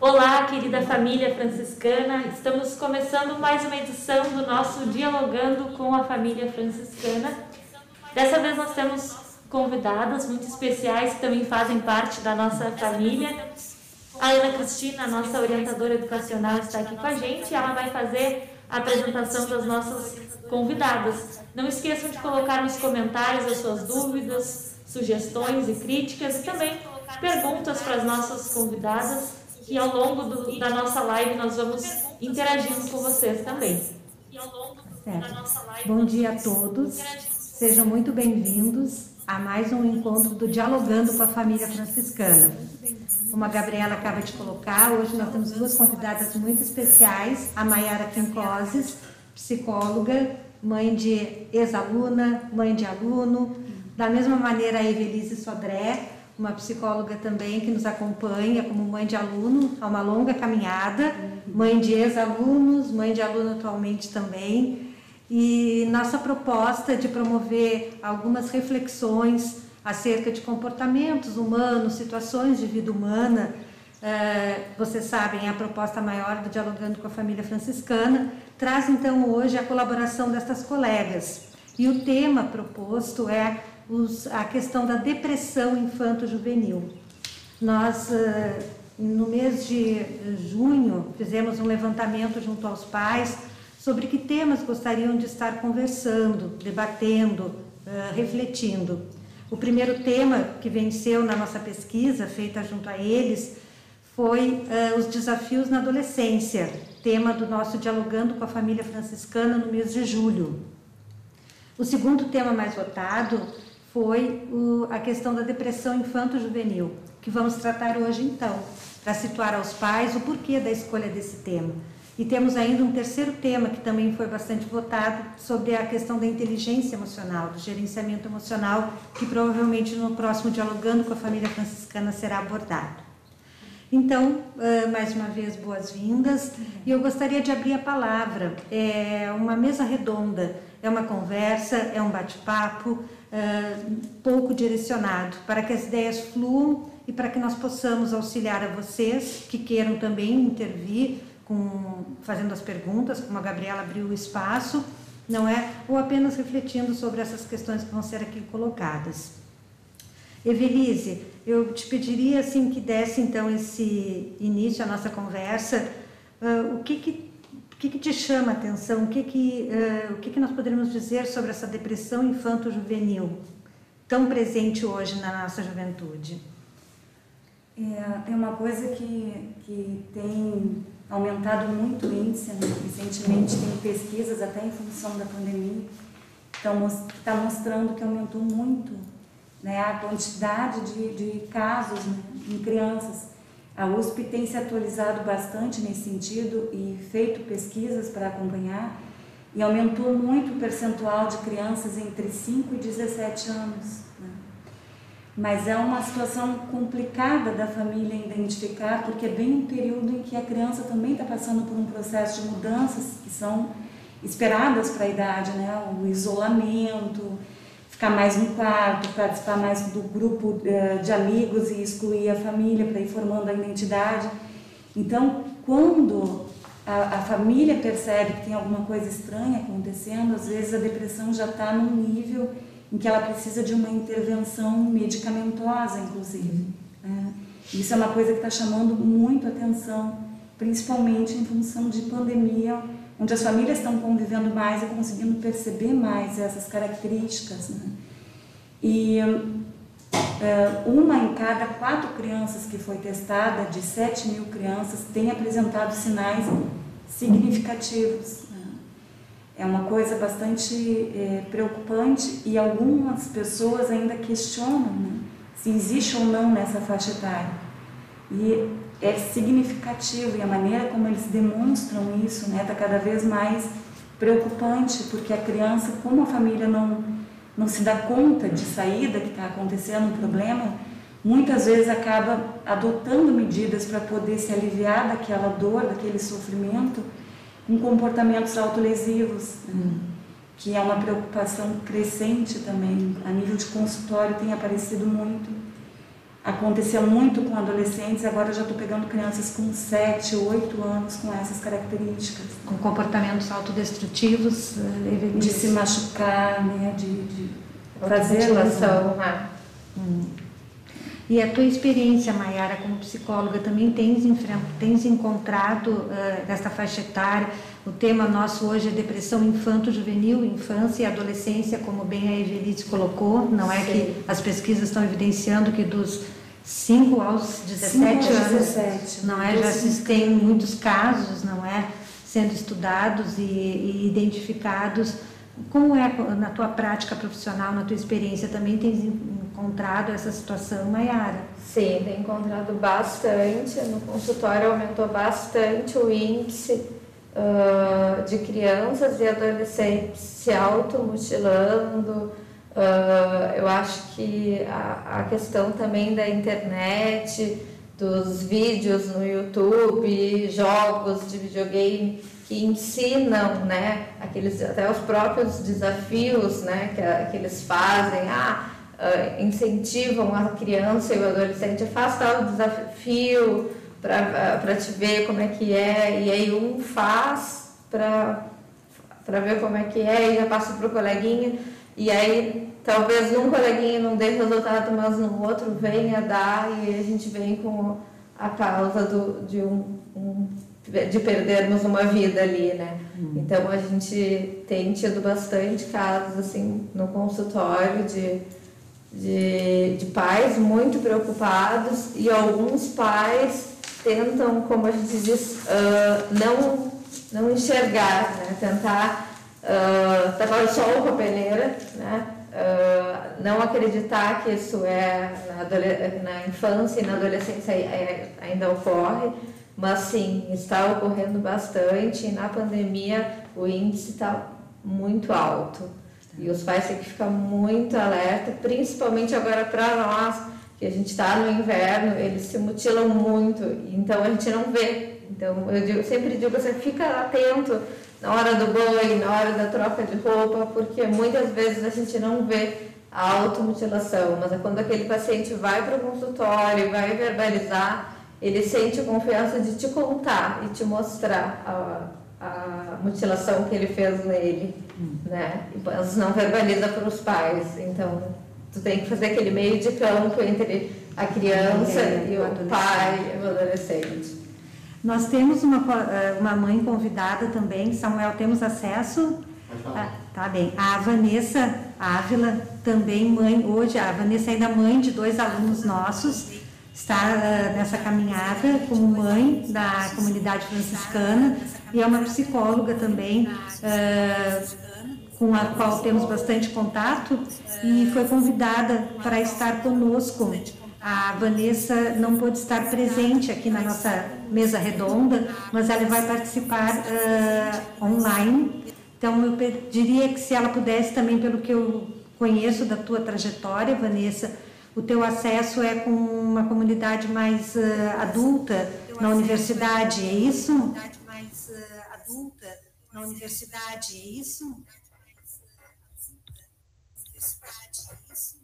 Olá, querida família franciscana. Estamos começando mais uma edição do nosso Dialogando com a Família Franciscana. Dessa vez nós temos convidadas muito especiais que também fazem parte da nossa família. A Ana Cristina, nossa orientadora educacional, está aqui com a gente. Ela vai fazer a apresentação das nossas convidadas. Não esqueçam de colocar nos comentários as suas dúvidas, sugestões e críticas e também perguntas para as nossas convidadas, que ao longo do, da nossa live nós vamos interagindo com vocês também. Certo. Bom dia a todos, sejam muito bem-vindos a mais um encontro do Dialogando com a Família Franciscana. Como a Gabriela acaba de colocar, hoje nós temos duas convidadas muito especiais, a Mayara Quincoses, psicóloga, mãe de ex-aluna, mãe de aluno, da mesma maneira a Evelise Sodré, uma psicóloga também que nos acompanha como mãe de aluno a uma longa caminhada, mãe de ex-alunos, mãe de aluno atualmente também. E nossa proposta de promover algumas reflexões acerca de comportamentos humanos, situações de vida humana. É, vocês sabem, é a proposta maior do Dialogando com a Família Franciscana traz então hoje a colaboração destas colegas. E o tema proposto é os, a questão da depressão infanto-juvenil. Nós, uh, no mês de junho, fizemos um levantamento junto aos pais sobre que temas gostariam de estar conversando, debatendo, uh, refletindo. O primeiro tema que venceu na nossa pesquisa, feita junto a eles, foi os desafios na adolescência, tema do nosso Dialogando com a Família Franciscana no mês de julho. O segundo tema mais votado foi o, a questão da depressão infanto-juvenil, que vamos tratar hoje então, para situar aos pais o porquê da escolha desse tema. E temos ainda um terceiro tema que também foi bastante votado sobre a questão da inteligência emocional, do gerenciamento emocional, que provavelmente no próximo Dialogando com a Família Franciscana será abordado. Então, mais uma vez, boas-vindas. E eu gostaria de abrir a palavra. É uma mesa redonda, é uma conversa, é um bate-papo pouco direcionado, para que as ideias fluam e para que nós possamos auxiliar a vocês que queiram também intervir com, fazendo as perguntas, como a Gabriela abriu o espaço, não é? Ou apenas refletindo sobre essas questões que vão ser aqui colocadas. Evelise, eu te pediria assim que desse então esse início à nossa conversa, uh, o que que, que que te chama a atenção, o que que, uh, o que que nós poderíamos dizer sobre essa depressão infanto-juvenil tão presente hoje na nossa juventude? É, é uma coisa que, que tem aumentado muito o índice, né? recentemente tem pesquisas até em função da pandemia, que está mostrando que aumentou muito né, a quantidade de, de casos né, em crianças. A USP tem se atualizado bastante nesse sentido e feito pesquisas para acompanhar e aumentou muito o percentual de crianças entre 5 e 17 anos. Né? Mas é uma situação complicada da família identificar, porque é bem um período em que a criança também está passando por um processo de mudanças que são esperadas para a idade, né? o isolamento, ficar mais no quarto, participar mais do grupo eh, de amigos e excluir a família para ir formando a identidade. Então, quando a, a, família percebe que tem alguma coisa estranha acontecendo, às vezes a depressão já está num nível em que ela precisa de uma intervenção medicamentosa, inclusive. Né? Isso é uma coisa que está chamando muito atenção, principalmente em função de pandemia onde as famílias estão convivendo mais e conseguindo perceber mais essas características. Né? E uh, uma em cada quatro crianças que foi testada, de 7 mil crianças, tem apresentado sinais significativos. Né? É uma coisa bastante é, preocupante e algumas pessoas ainda questionam né, se existe ou não nessa faixa etária. E é significativo e a maneira como eles demonstram isso está né, tá cada vez mais preocupante, porque a criança, como a família não, não se dá conta de saída que está acontecendo um problema, muitas vezes acaba adotando medidas para poder se aliviar daquela dor, daquele sofrimento, com comportamentos autolesivos, né, hum. que é uma preocupação crescente também, a nível de consultório tem aparecido muito acontecia muito com adolescentes, agora eu já estou pegando crianças com 7, 8 anos com essas características. Com comportamentos autodestrutivos, eh, de se machucar, né? de, de fazer relação. Né? Hum. E a tua experiência, Mayara, como psicóloga, também tens, tens encontrado uh, faixa etária, o tema nosso hoje é depressão infanto-juvenil, infância e adolescência, como bem a Evelise colocou, não é Sim. que as pesquisas estão evidenciando que dos 5 aos 17 5 anos, 17. não é, já se tem muitos casos, não é, sendo estudados e, e identificados como é na tua prática profissional, na tua experiência, também tens encontrado essa situação, Mayara? Sim, tem encontrado bastante. No consultório aumentou bastante o índice uh, de crianças e adolescentes se automutilando. Uh, eu acho que a, a questão também da internet, dos vídeos no YouTube, jogos de videogame que ensinam, né, aqueles até os próprios desafios, né, que, que eles fazem, ah, uh, incentivam a criança e o adolescente a fazer tal desafio para te ver como é que é, e aí um faz para ver como é que é e já passa para o coleguinha, e aí talvez num coleguinha não dê resultado, mas no outro venha dar, e a gente vem com a causa do, de um, um de perdermos uma vida ali, né? Hum. Então a gente tem tido bastante casos assim no consultório de, de, de, pais muito preocupados e alguns pais tentam, como a gente diz, uh, não, não enxergar, né? Tentar uh, tapar o sol com a peneira, né? Uh, não acreditar que isso é na, na infância e na adolescência ainda ocorre mas sim, está ocorrendo bastante e na pandemia o índice está muito alto. E os pais têm que ficar muito alerta, principalmente agora para nós, que a gente está no inverno, eles se mutilam muito, então a gente não vê. Então eu digo, sempre digo, você fica atento na hora do banho, na hora da troca de roupa, porque muitas vezes a gente não vê a automutilação, mas é quando aquele paciente vai para o consultório, vai verbalizar, ele sente confiança de te contar e te mostrar a, a mutilação que ele fez nele, hum. né? Mas não verbaliza para os pais. Então, tu tem que fazer aquele meio de campo entre a criança é, e o pai e o adolescente. Nós temos uma, eh, uma mãe convidada também, Samuel, temos acesso? Ah, tá bem. A Vanessa Ávila, também mãe, hoje, a Vanessa é ainda mãe de dois alunos nossos, está uh, nessa caminhada como mãe da comunidade franciscana e é uma psicóloga também, uh, com a qual temos bastante contato e foi convidada para estar conosco. A Vanessa não pôde estar presente aqui na nossa mesa redonda, mas ela vai participar uh, online. Então eu pediria que se ela pudesse também, pelo que eu conheço da tua trajetória, Vanessa, o teu acesso é com uma comunidade mais uh, adulta na universidade, é isso? Mais uh, adulta na universidade, é isso?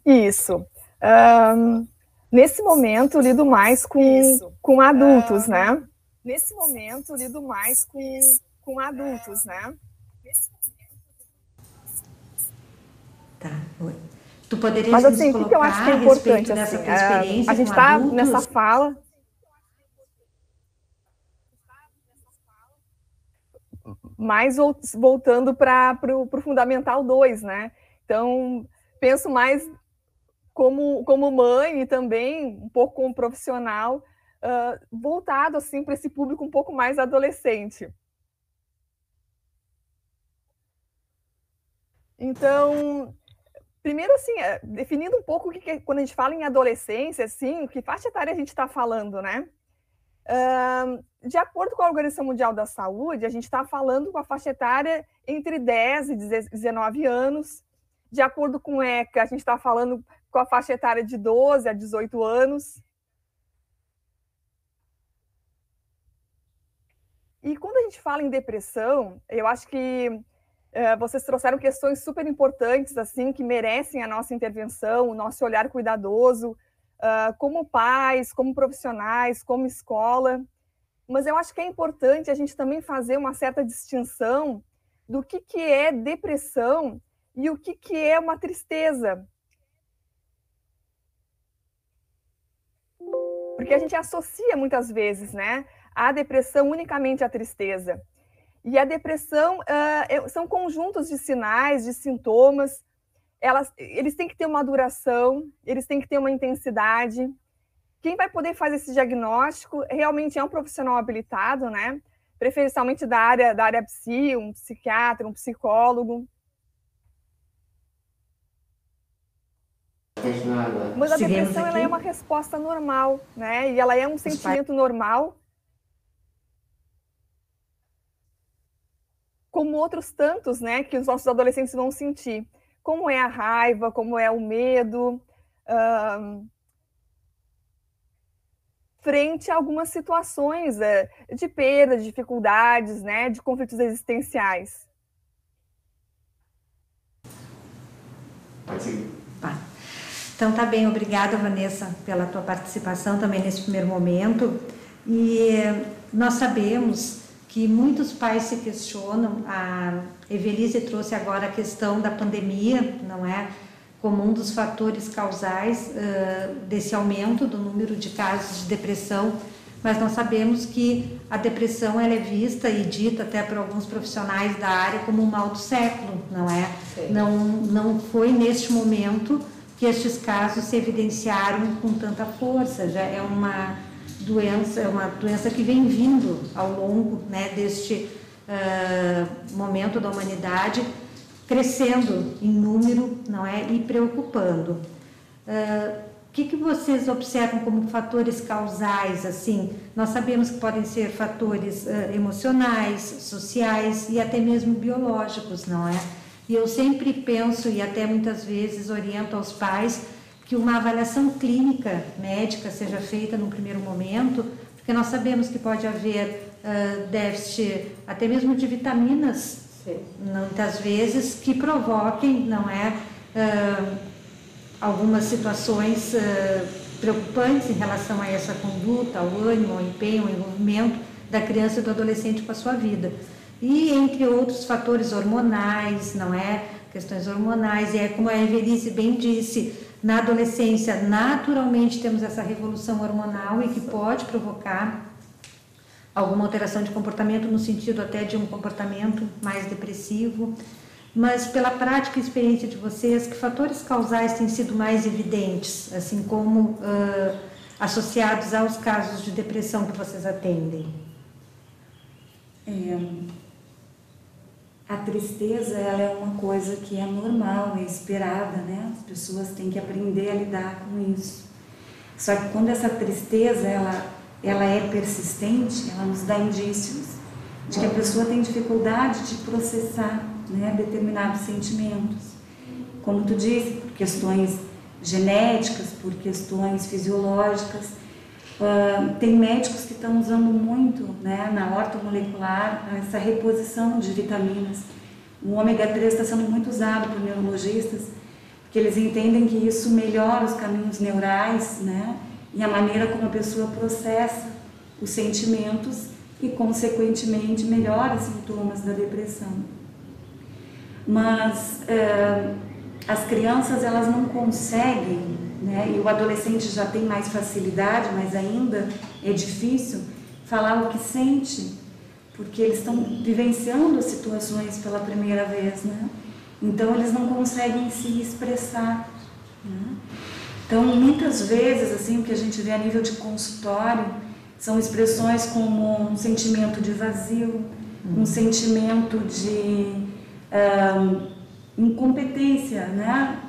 Isso. Um, nesse momento, lido mais com, com adultos, um, né? Nesse momento, lido mais com, com adultos, né? Tá, oi. Tu poderias Mas assim, o que eu acho que é importante? Assim, é, a gente está nessa fala. Mais voltando para o Fundamental 2, né? Então, penso mais como, como mãe e também um pouco como profissional, uh, voltado assim para esse público um pouco mais adolescente. Então, Primeiro, assim, é, definindo um pouco o que, que, quando a gente fala em adolescência, assim, que faixa etária a gente está falando, né? Uh, de acordo com a Organização Mundial da Saúde, a gente está falando com a faixa etária entre 10 e 19 anos. De acordo com o ECA, a gente está falando com a faixa etária de 12 a 18 anos. E quando a gente fala em depressão, eu acho que é, vocês trouxeram questões super importantes, assim, que merecem a nossa intervenção, o nosso olhar cuidadoso. uh, como pais, como profissionais, como escola. Mas eu acho que é importante a gente também fazer uma certa distinção do que, que é depressão e o que, que é uma tristeza. Porque a gente associa muitas vezes, né, a depressão unicamente à tristeza. E a depressão uh, são conjuntos de sinais, de sintomas. Elas, eles têm que ter uma duração, eles têm que ter uma intensidade. Quem vai poder fazer esse diagnóstico realmente é um profissional habilitado, né? Preferencialmente da área da área psi, um psiquiatra, um psicólogo. Mas a depressão ela é uma resposta normal, né? E ela é um sentimento normal como outros tantos, né, que os nossos adolescentes vão sentir, como é a raiva, como é o medo, frente a algumas situações é, de perda, de dificuldades, né, de conflitos existenciais. Pode seguir. Então tá bem, obrigada Vanessa pela tua participação também nesse primeiro momento. E nós sabemos que muitos pais se questionam. A Evelise trouxe agora a questão da pandemia, não é? Como um dos fatores causais uh, desse aumento do número de casos de depressão, mas nós sabemos que a depressão ela é vista e dita até por alguns profissionais da área como um mal do século, não é? Sim. Não, não foi neste momento que estes casos se evidenciaram com tanta força, já é uma doença, é uma doença que vem vindo ao longo né, deste uh, momento da humanidade, crescendo em número, não é, e preocupando. Uh, o que, que vocês observam como fatores causais? Assim, nós sabemos que podem ser fatores uh, emocionais, sociais e até mesmo biológicos, não é? E eu sempre penso e até muitas vezes oriento aos pais que uma avaliação clínica médica seja feita no primeiro momento, porque nós sabemos que pode haver uh, déficit até mesmo de vitaminas, Sim. muitas vezes, que provoquem, não é, uh, algumas situações uh, preocupantes em relação a essa conduta, ao ânimo, ao empenho, ao envolvimento da criança e do adolescente com a sua vida. E entre outros fatores hormonais, não é? Questões hormonais, e é como a Evelise bem disse, na adolescência, naturalmente temos essa revolução hormonal e que pode provocar alguma alteração de comportamento no sentido até de um comportamento mais depressivo. Mas pela prática e experiência de vocês, que fatores causais têm sido mais evidentes, assim como uh, associados aos casos de depressão que vocês atendem? É, a tristeza ela é uma coisa que é normal, é esperada, né? As pessoas têm que aprender a lidar com isso. Só que quando essa tristeza ela, ela é persistente, ela nos dá indícios de que a pessoa tem dificuldade de processar né, determinados sentimentos. Como tu disse, por questões genéticas, por questões fisiológicas. Uh, tem médicos que estão usando muito né, na ortomolecular essa reposição de vitaminas. O ômega 3 está sendo muito usado por neurologistas, porque eles entendem que isso melhora os caminhos neurais né, e a maneira como a pessoa processa os sentimentos e, consequentemente, melhora os sintomas da depressão. Mas uh, as crianças elas não conseguem né? e o adolescente já tem mais facilidade, mas ainda é difícil falar o que sente, porque eles estão vivenciando as situações pela primeira vez, né? Então eles não conseguem se expressar. Né? Então muitas vezes assim o que a gente vê a nível de consultório são expressões como um sentimento de vazio, um sentimento de incompetência, né?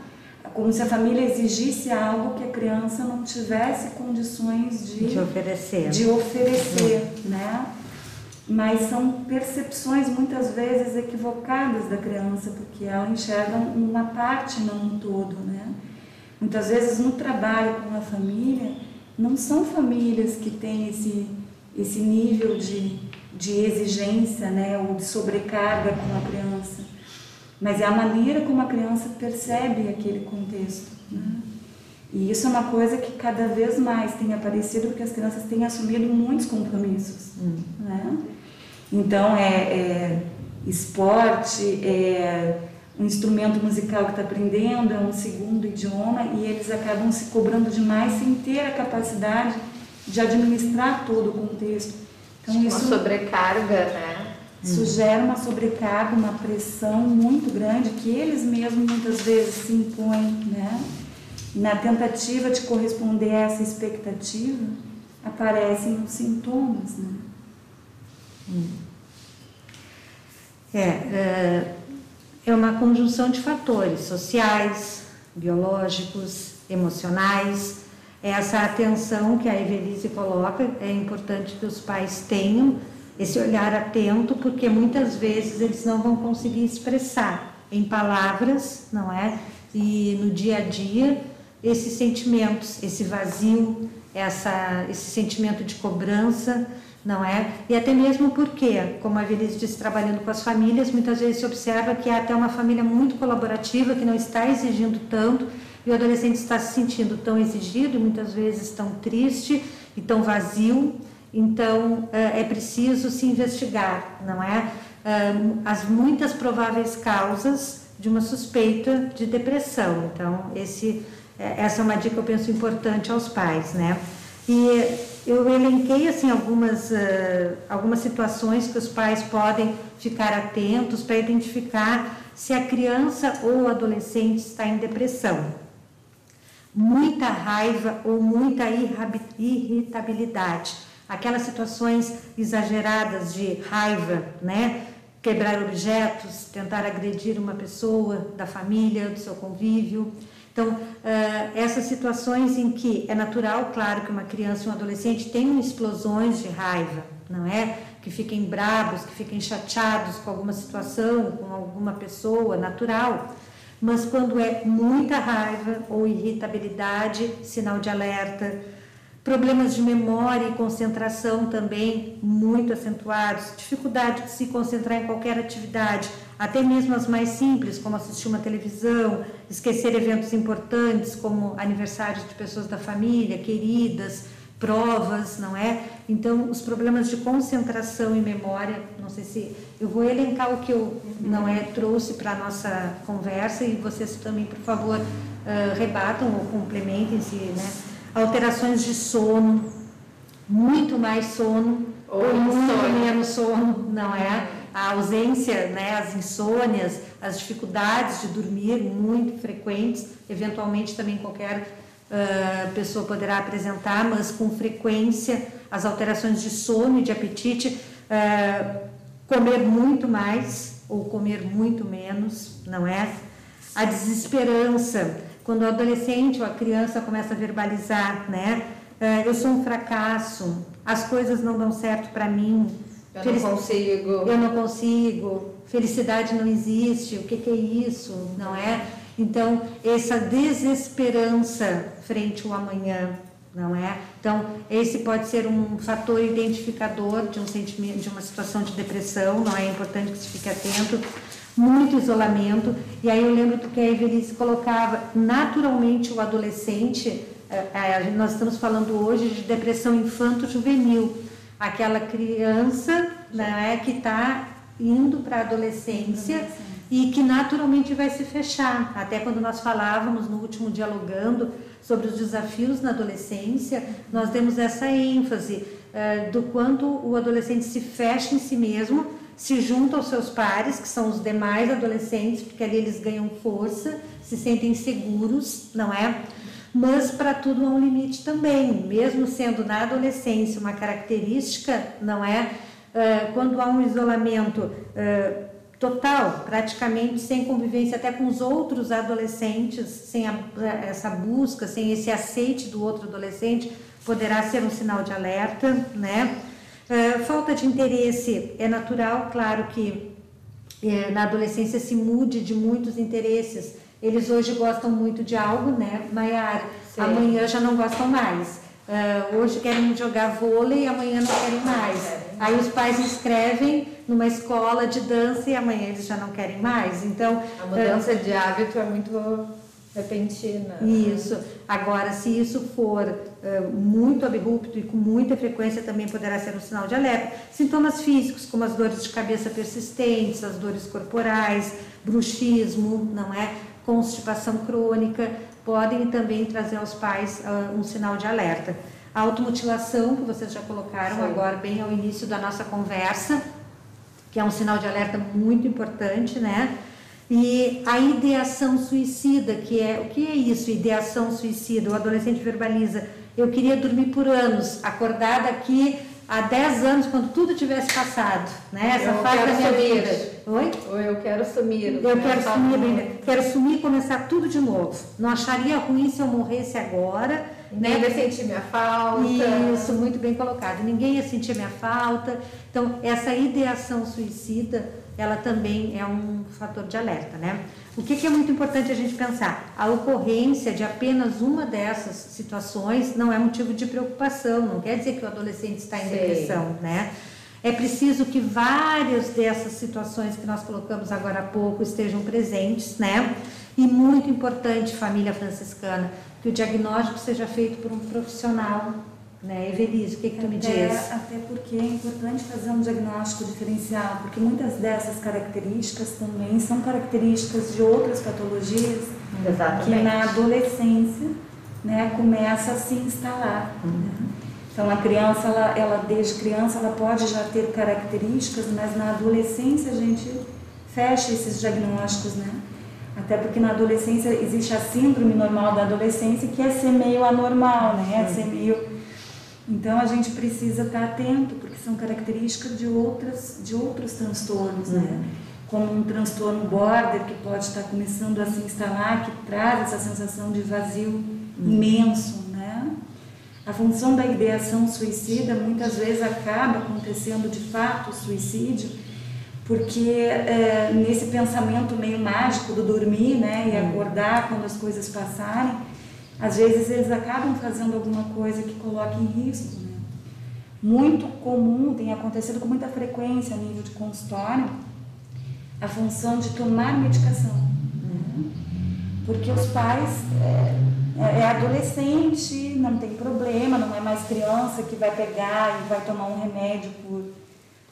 Como se a família exigisse algo que a criança não tivesse condições de, de oferecer, de oferecer uhum. né? Mas são percepções muitas vezes equivocadas da criança, porque ela enxerga uma parte, não um todo, né? Muitas vezes no trabalho com a família, não são famílias que têm esse, esse nível de, de exigência, né? Ou de sobrecarga com a criança mas é a maneira como a criança percebe aquele contexto. Né? E isso é uma coisa que cada vez mais tem aparecido porque as crianças têm assumido muitos compromissos. Hum. Né? Então, é, é esporte, é um instrumento musical que está aprendendo, é um segundo idioma, e eles acabam se cobrando demais sem ter a capacidade de administrar todo o contexto. Então, uma isso, sobrecarga, né? Isso hum. gera uma sobrecarga, uma pressão muito grande que eles mesmos muitas vezes se impõem, né? Na tentativa de corresponder a essa expectativa, aparecem os sintomas, né? Hum. É, é, é uma conjunção de fatores sociais, biológicos, emocionais. Essa atenção que a Evelise coloca é importante que os pais tenham esse olhar atento, porque muitas vezes eles não vão conseguir expressar em palavras, não é? E no dia a dia, esses sentimentos, esse vazio, essa, esse sentimento de cobrança, não é? E até mesmo porque, como a Evelise disse, trabalhando com as famílias, muitas vezes se observa que há até uma família muito colaborativa, que não está exigindo tanto, e o adolescente está se sentindo tão exigido, muitas vezes tão triste e tão vazio. Então, é, é preciso se investigar, não é? As muitas prováveis causas de uma suspeita de depressão. Então, esse, é, essa é uma dica que eu penso importante aos pais, né? E eu elenquei assim algumas, algumas situações que os pais podem ficar atentos para identificar se a criança ou o adolescente está em depressão. Muita raiva ou muita irritabilidade, aquelas situações exageradas de raiva, né? Quebrar objetos, tentar agredir uma pessoa da família, do seu convívio então, uh, essas situações em que é natural, claro, que uma criança e um adolescente tenham explosões de raiva, não é? Que fiquem bravos, que fiquem chateados com alguma situação, com alguma pessoa, natural. Mas quando é muita raiva ou irritabilidade, sinal de alerta, problemas de memória e concentração também muito acentuados, dificuldade de se concentrar em qualquer atividade, até mesmo as mais simples, como assistir uma televisão, esquecer eventos importantes, como aniversários de pessoas da família, queridas, provas, não é? Então, os problemas de concentração e memória, não sei se eu vou elencar o que eu não é trouxe para nossa conversa e vocês também, por favor, uh, rebatam ou complementem-se, né? Alterações de sono, muito mais sono ou, ou muito sono. menos sono, não é? A ausência, né, as insônias, as dificuldades de dormir muito frequentes, eventualmente também qualquer uh, pessoa poderá apresentar, mas com frequência as alterações de sono e de apetite, uh, comer muito mais ou comer muito menos, não é? A desesperança, quando o adolescente ou a criança começa a verbalizar, né? Uh, eu sou um fracasso, as coisas não dão certo para mim. Eu Felic... não consigo. Eu não consigo. Felicidade não existe. O que, que é isso? Não é? Então, essa desesperança frente ao amanhã, não é? Então, esse pode ser um fator identificador de um sentimento, de uma situação de depressão, não é? é importante que se fique atento muito isolamento. E aí eu lembro que a Evelise colocava naturalmente o adolescente, é, nós estamos falando hoje de depressão infanto-juvenil, aquela criança né, que está indo para a adolescência e que naturalmente vai se fechar. Até quando nós falávamos no último dialogando sobre os desafios na adolescência, nós demos essa ênfase uh, do quanto o adolescente se fecha em si mesmo se junta aos seus pares, que são os demais adolescentes, porque ali eles ganham força, se sentem seguros, não é? Mas para tudo há um limite também, mesmo sendo na adolescência uma característica, não é? Uh, quando há um isolamento uh, total, praticamente sem convivência até com os outros adolescentes, sem a, essa busca, sem esse aceite do outro adolescente, poderá ser um sinal de alerta, né? Uh, falta de interesse é natural, claro que é, na adolescência se mude de muitos interesses. Eles hoje gostam muito de algo, né, Maiara? Amanhã já não gostam mais. Uh, hoje querem jogar vôlei, amanhã não querem mais. Aí os pais inscrevem numa escola de dança e amanhã eles já não querem mais. Então a mudança de hábito é muito repentina. Isso. Agora, se isso for uh, muito abrupto e com muita frequência, também poderá ser um sinal de alerta. Sintomas físicos, como as dores de cabeça persistentes, as dores corporais, bruxismo, não é? Constipação crônica, podem também trazer aos pais uh, um sinal de alerta. A automutilação, que vocês já colocaram Sim. agora, bem ao início da nossa conversa, que é um sinal de alerta muito importante, né? E a ideação suicida, que é o que é isso? Ideação suicida. O adolescente verbaliza: eu queria dormir por anos, acordar daqui há 10 anos, quando tudo tivesse passado, né? Essa eu fase da minha sumir. vida. Oi? Ou eu quero sumir. Eu quero sumir, bem, quero sumir e começar tudo de novo. Não acharia ruim se eu morresse agora. Ninguém né? ia sentir minha falta. Isso, muito bem colocado. Ninguém ia sentir minha falta. Então, essa ideação suicida ela também é um fator de alerta, né? O que, que, é muito importante a gente pensar? A ocorrência de apenas uma dessas situações não é motivo de preocupação, não quer dizer que o adolescente está em depressão, né? É preciso que várias dessas situações que nós colocamos agora há pouco estejam presentes, né? E muito importante, família franciscana, que o diagnóstico seja feito por um profissional né? Evelise, o que, que tu me diz? Até porque é importante fazer um diagnóstico diferencial, porque muitas dessas características também são características de outras patologias Exatamente. que na adolescência né, começa a se instalar. Uhum. Então a criança, ela, ela desde criança, ela pode já ter características, mas na adolescência a gente fecha esses diagnósticos, né? Até porque na adolescência existe a síndrome normal da adolescência, que é ser meio anormal, né? É ser meio então a gente precisa estar atento, porque são características de, outras, de outros transtornos, né? uhum. né? Como um transtorno border que pode estar começando a se instalar, que traz essa sensação de vazio uhum. imenso, né? A função da ideação suicida muitas vezes acaba acontecendo de fato o suicídio, porque é, nesse pensamento meio mágico do dormir, né, e uhum. acordar quando as coisas passarem, às vezes eles acabam fazendo alguma coisa que coloca em risco. Né? Muito comum, tem acontecido com muita frequência a nível de consultório, a função de tomar medicação. Né? Porque os pais é, é, é, adolescente, não tem problema, não é mais criança que vai pegar e vai tomar um remédio por,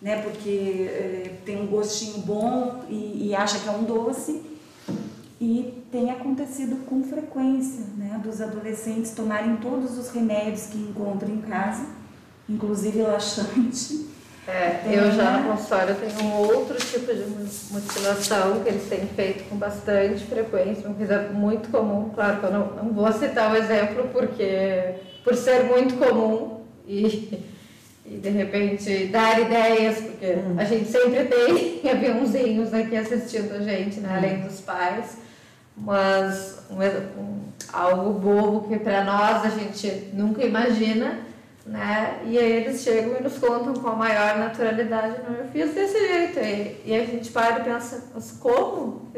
né, porque é, tem um gostinho bom e, e acha que é um doce e tem acontecido com frequência, né, dos adolescentes tomarem todos os remédios que encontram em casa, inclusive laxante. É, eu já no consultório tenho um outro tipo de mutilação que eles têm feito com bastante frequência, uma coisa muito comum. Claro que eu não, não vou citar o exemplo porque por ser muito comum e, e de repente dar ideias, porque hum. a gente sempre tem aviãozinhos aqui assistindo a gente, né, além dos pais mas um, um, algo bobo que para nós a gente nunca imagina, né? E aí eles chegam e nos contam com a maior naturalidade, não, eu fiz desse jeito. E, e a gente para e pensa, mas como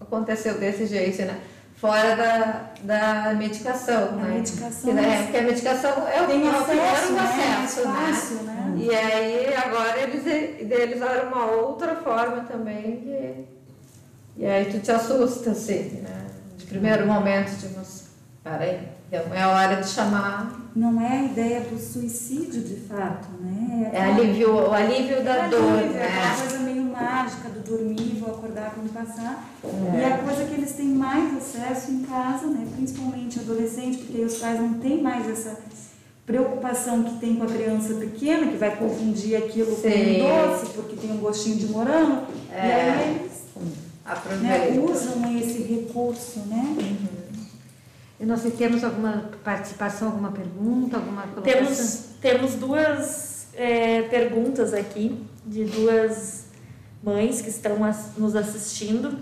aconteceu desse jeito, né? Fora da, da medicação, a né? Medicação, que, né? Porque a medicação é o, tem é o acesso, né? acesso, né? Fácil, né? E aí agora eles, eles eram uma outra forma também que e aí tu te assusta, assim, né? De primeiro momento, tipo, peraí, então é hora de chamar. Não é a ideia do suicídio, de fato, né? É, é alívio, o alívio da é dor, alívio, né? É uma coisa meio mágica do dormir, vou acordar quando passar. É. E é a coisa que eles têm mais acesso em casa, né? Principalmente adolescente, porque os pais não têm mais essa preocupação que tem com a criança pequena, que vai confundir aquilo Sim. com um doce, porque tem um gostinho de morango. É. E aí eles né, usam esse recurso, né? Uhum. E nós temos alguma participação, alguma pergunta, alguma colocação? Temos, temos duas é, perguntas aqui de duas mães que estão nos assistindo.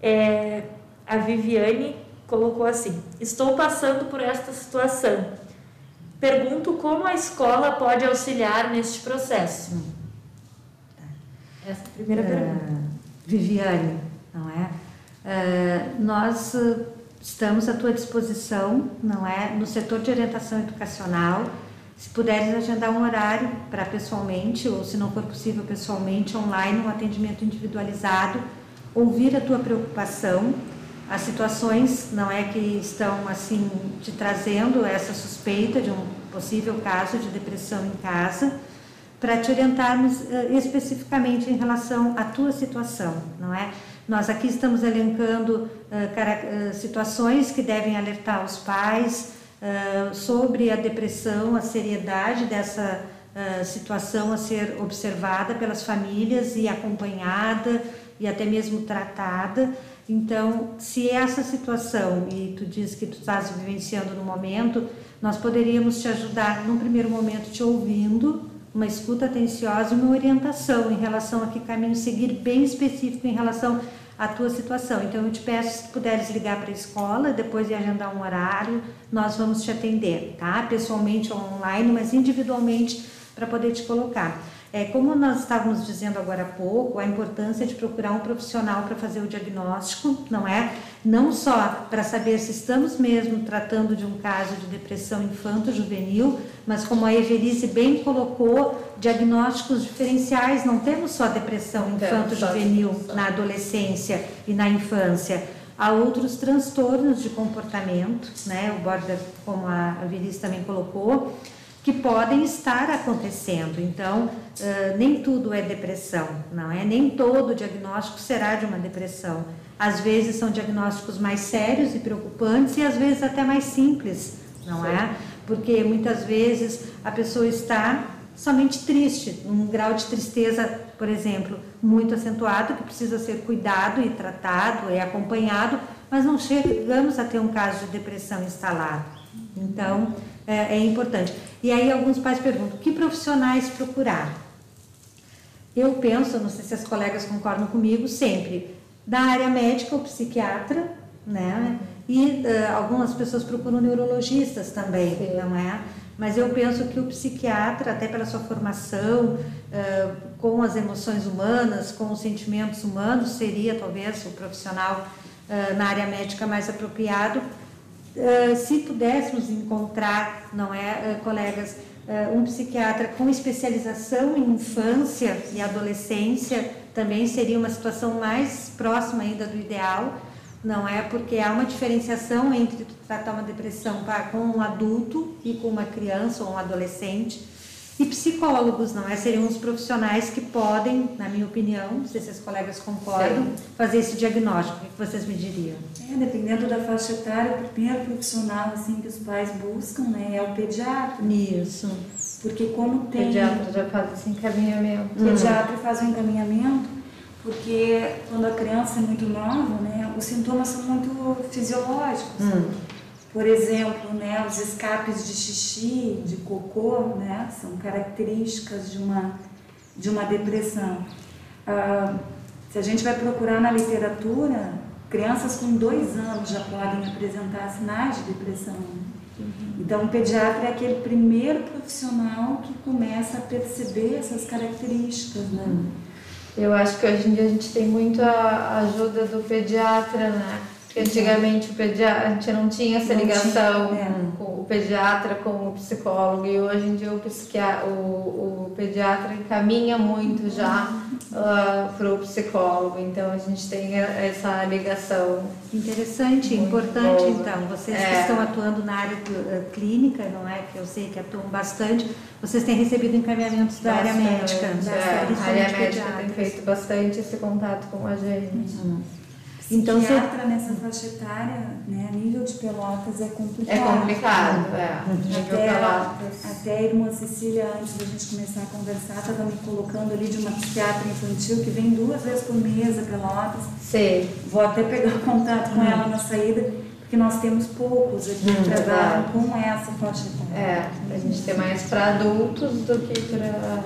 É, a Viviane colocou assim: Estou passando por esta situação. Pergunto como a escola pode auxiliar neste processo. Hum. Essa é a primeira é... pergunta. Viviane, não é? Uh, nós estamos à tua disposição, não é? No setor de orientação educacional, se puderes agendar um horário para pessoalmente, ou se não for possível pessoalmente, online, um atendimento individualizado, ouvir a tua preocupação. as situações, não é que estão assim te trazendo essa suspeita de um possível caso de depressão em casa, para te orientarmos uh, especificamente em relação à tua situação, não é? Nós aqui estamos elencando cara, uh, situações que devem alertar os pais sobre a depressão, a seriedade dessa situação a ser observada pelas famílias e acompanhada e até mesmo tratada. Então, se essa situação, e tu diz que tu estás vivenciando no momento, nós poderíamos te ajudar num primeiro momento te ouvindo, uma escuta atenciosa e uma orientação em relação a que caminho seguir bem específico em relação à tua situação. Então, eu te peço se puderes ligar para a escola, depois de agendar um horário, nós vamos te atender, tá? Pessoalmente ou online, mas individualmente para poder te colocar. É, como nós estávamos dizendo agora há pouco, a importância de procurar um profissional para fazer o diagnóstico, não é? Não só para saber se estamos mesmo tratando de um caso de depressão infanto-juvenil, mas como a Evelice bem colocou, diagnósticos diferenciais, não temos só depressão infanto-juvenil na adolescência e na infância. Há outros transtornos de comportamento, né? O Border, como a Evelice também colocou, que podem estar acontecendo. Então, uh, nem tudo é depressão, não é? Nem todo diagnóstico será de uma depressão. Às vezes são diagnósticos mais sérios e preocupantes e às vezes até mais simples, não é? Sim. é? Porque muitas vezes a pessoa está somente triste, num grau de tristeza, por exemplo, muito acentuado, que precisa ser cuidado e tratado e acompanhado, mas não chegamos a ter um caso de depressão instalado. Então, é, é importante. E aí alguns pais perguntam, que profissionais procurar? Eu penso, não sei se as colegas concordam comigo, sempre da área médica ou psiquiatra, né? E uh, algumas pessoas procuram neurologistas também, Sim. não é? Mas eu penso que o psiquiatra, até pela sua formação, uh, com as emoções humanas, com os sentimentos humanos, seria talvez o profissional uh, na área médica mais apropriado, Uh, se pudéssemos encontrar, não é, uh, colegas, uh, um psiquiatra com especialização em infância e adolescência, também seria uma situação mais próxima ainda do ideal, não é? Porque há uma diferenciação entre tratar uma depressão com um adulto e com uma criança ou um adolescente e psicólogos, não é? Seriam os profissionais que podem, na minha opinião, não sei se as colegas concordam, Sim. fazer esse diagnóstico. O que vocês me diriam? É, dependendo da faixa etária, o primeiro profissional assim que os pais buscam, né, é o pediatra. Isso. Porque como tem... O pediatra já faz esse encaminhamento. O pediatra faz o encaminhamento, porque quando a criança é muito nova, né, os sintomas são muito fisiológicos. Hum. Por exemplo, né, os escapes de xixi, de cocô, né, são características de uma, de uma depressão. Ah, se a gente vai procurar na literatura, crianças com dois anos já podem apresentar sinais de depressão. Então, o pediatra é aquele primeiro profissional que começa a perceber essas características. Né? Eu acho que hoje em dia a gente tem muito a ajuda do pediatra, né? Porque antigamente o pediatra, a gente não tinha essa não ligação tinha, é. com o pediatra com o psicólogo e hoje em dia o, psiquiatra, o, o pediatra encaminha muito já uh, ah, para o psicólogo, então a gente tem essa ligação. Interessante, importante boa. então, vocês é. que estão atuando na área uh, clínica, não é? Que eu sei que atuam bastante, vocês têm recebido encaminhamentos da área médica. É, a área médica tem feito bastante esse contato com a gente. Uhum. Então, Psiquiatra nessa faixa etária, né, a nível de Pelotas é complicado. É complicado, é. Nível até. Até a irmã Cecília, antes da gente começar a conversar, estava me colocando ali de uma psiquiatra infantil que vem duas vezes por mês a Pelotas. Sim. Vou até pegar contato com hum. ela na saída, porque nós temos poucos aqui hum, que trabalham com essa faixa etária. É, a gente tem mais para adultos do que para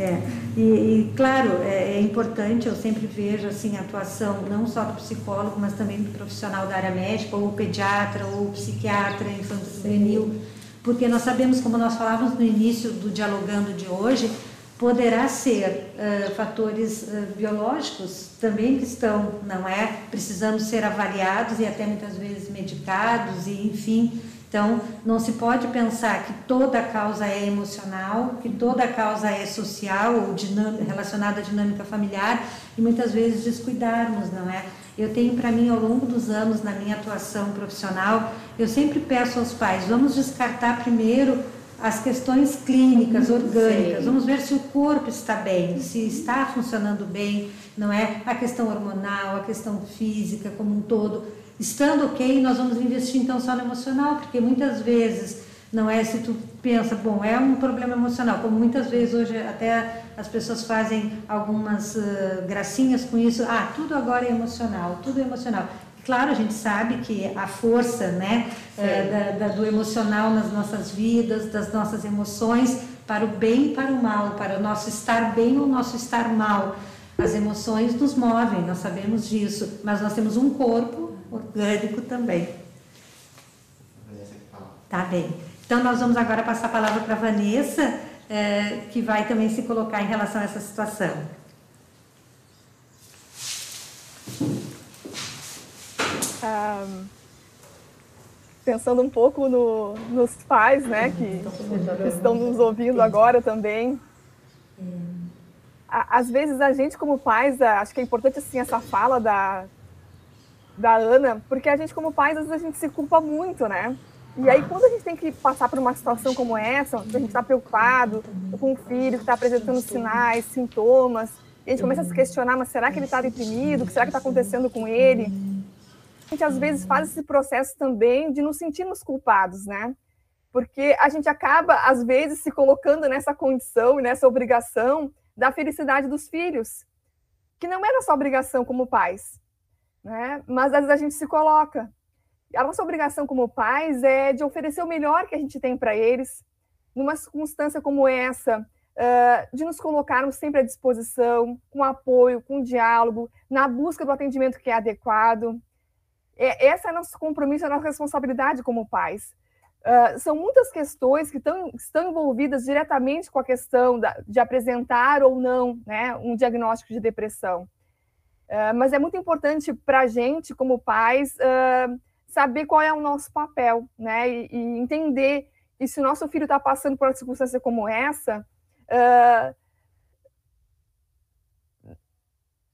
é, e, e claro, é, é, importante, eu sempre vejo assim, a atuação não só do psicólogo, mas também do profissional da área médica, ou pediatra, ou psiquiatra infanto-juvenil, porque nós sabemos, como nós falávamos no início do Dialogando de hoje, poderá ser uh, fatores uh, biológicos também que estão, não é, precisando ser avaliados e até muitas vezes medicados e enfim, então, não se pode pensar que toda causa é emocional, que toda causa é social ou dinâmica, relacionada à dinâmica familiar e muitas vezes descuidarmos, não é? Eu tenho para mim, ao longo dos anos, na minha atuação profissional, eu sempre peço aos pais, vamos descartar primeiro as questões clínicas, orgânicas, vamos ver se o corpo está bem, se está funcionando bem, não é? A questão hormonal, a questão física como um todo. Estando ok, nós vamos investir então só no emocional, porque muitas vezes não é se tu pensa, bom, é um problema emocional, como muitas vezes hoje até as pessoas fazem algumas uh, gracinhas com isso, ah, tudo agora é emocional, tudo é emocional. Claro, a gente sabe que a força né, uh, da, da, do emocional nas nossas vidas, das nossas emoções, para o bem e para o mal, para o nosso estar bem ou o nosso estar mal. As emoções nos movem, nós sabemos disso, mas nós temos um corpo orgânico também. Tá bem. Então, nós vamos agora passar a palavra para a Vanessa, é, que vai também se colocar em relação a essa situação. Um, pensando um pouco no, nos pais, né, que, que estão nos ouvindo agora também. Às vezes a gente como pais, acho que é importante assim essa fala da da Ana, porque a gente como pais às vezes a gente se culpa muito, né? E aí, quando a gente tem que passar por uma situação como essa, a gente está preocupado com um filho que está apresentando sinais, sintomas, e a gente começa a se questionar, mas será que ele está deprimido? O que será que está acontecendo com ele? A gente, às vezes, faz esse processo também de nos sentirmos culpados, né? Porque a gente acaba, às vezes, se colocando nessa condição e nessa obrigação da felicidade dos filhos, que não é nossa obrigação como pais, né? Mas, às vezes, a gente se coloca a nossa obrigação como pais é de oferecer o melhor que a gente tem para eles, numa circunstância como essa, uh, de nos colocarmos sempre à disposição, com apoio, com diálogo, na busca do atendimento que é adequado. É, essa é nosso compromisso, é nossa responsabilidade como pais. Uh, são muitas questões que tão, estão envolvidas diretamente com a questão da, de apresentar ou não né, um diagnóstico de depressão. Uh, mas é muito importante para a gente, como pais, uh, saber qual é o nosso papel, né? E, e entender que se o nosso filho está passando por uma circunstância como essa, uh,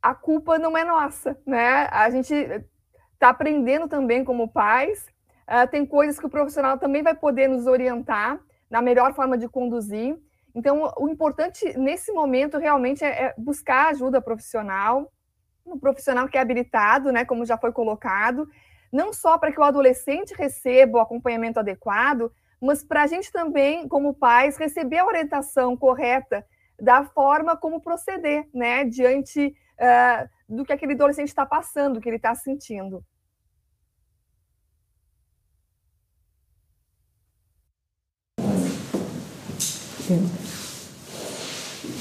a culpa não é nossa, né? A gente está aprendendo também como pais. Tem coisas que o profissional também vai poder nos orientar na melhor forma de conduzir. Então, o importante nesse momento realmente é, é buscar ajuda profissional, um profissional que é habilitado, né, como já foi colocado, não só para que o adolescente receba o acompanhamento adequado, mas para a gente também, como pais, receber a orientação correta da forma como proceder, né, diante uh, do que aquele adolescente está passando, do que ele está sentindo.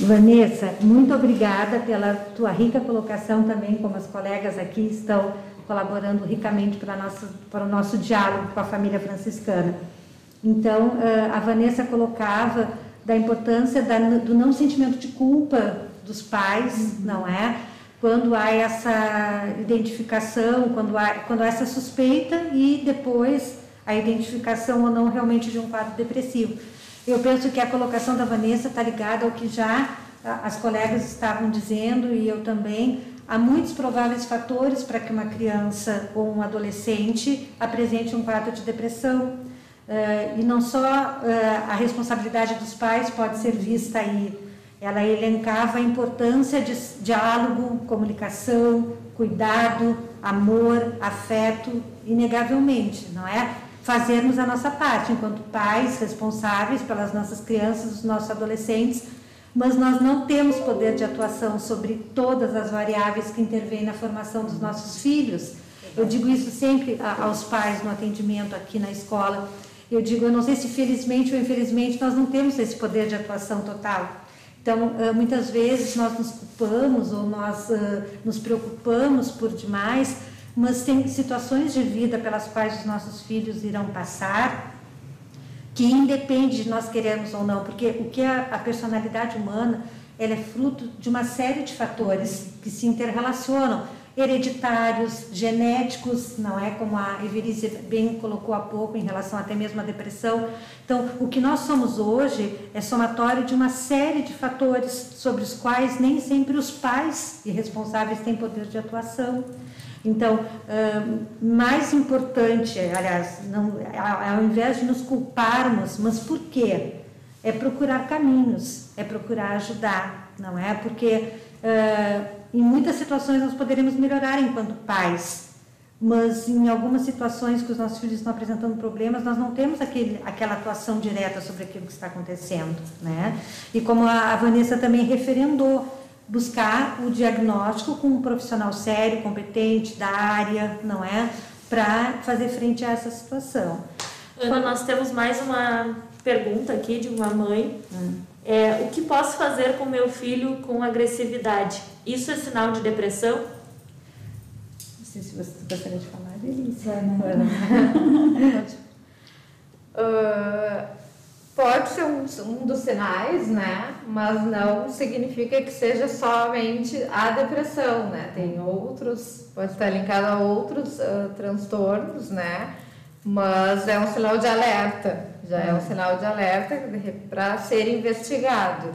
Vanessa, muito obrigada pela tua rica colocação também, como as colegas aqui estão colaborando ricamente para, nosso, para o nosso diálogo com a família franciscana. Então, eh, a Vanessa colocava da importância da, do não sentimento de culpa dos pais, uhum. não é? Quando há essa identificação, quando há, quando há essa suspeita e depois a identificação ou não realmente de um quadro depressivo. Eu penso que a colocação da Vanessa está ligada ao que já as colegas estavam dizendo e eu também, Há muitos prováveis fatores para que uma criança ou um adolescente apresente um quadro de depressão. Uh, e não só uh, a responsabilidade dos pais pode ser vista aí. Ela elencava a importância de diálogo, comunicação, cuidado, amor, afeto, inegavelmente, não é? Fazermos a nossa parte enquanto pais responsáveis pelas nossas crianças, os nossos adolescentes, mas nós não temos poder de atuação sobre todas as variáveis que intervêm na formação dos nossos filhos. Eu digo isso sempre aos pais no atendimento aqui na escola. Eu digo, eu não sei se felizmente ou infelizmente nós não temos esse poder de atuação total. Então, muitas vezes nós nos culpamos ou nós nos preocupamos por demais, mas tem situações de vida pelas quais os nossos filhos irão passar que independe de nós queremos ou não, porque o que é a personalidade humana, ela é fruto de uma série de fatores que se interrelacionam, hereditários, genéticos, não é como a Everise bem colocou há pouco em relação até mesmo à depressão. Então, o que nós somos hoje é somatório de uma série de fatores sobre os quais nem sempre os pais e responsáveis têm poder de atuação. Então, mais importante, aliás, não, ao invés de nos culparmos, mas por quê? É procurar caminhos, é procurar ajudar, não é? Porque em muitas situações nós poderemos melhorar enquanto pais, mas em algumas situações que os nossos filhos estão apresentando problemas, nós não temos aquele, aquela atuação direta sobre aquilo que está acontecendo, né? E como a Vanessa também referendou, buscar o diagnóstico com um profissional sério, competente, da área, não é? Para fazer frente a essa situação. Ana, nós temos mais uma pergunta aqui de uma mãe. Hum. É, o que posso fazer com meu filho com agressividade? Isso é sinal de depressão? Não sei se você gostaria de falar, Delícia. Né? uh, pode ser um, um dos sinais, né? Mas não significa que seja somente a depressão, né? Tem outros, pode estar linkado a outros uh, transtornos, né? Mas é um sinal de alerta, já é um sinal de alerta para ser investigado.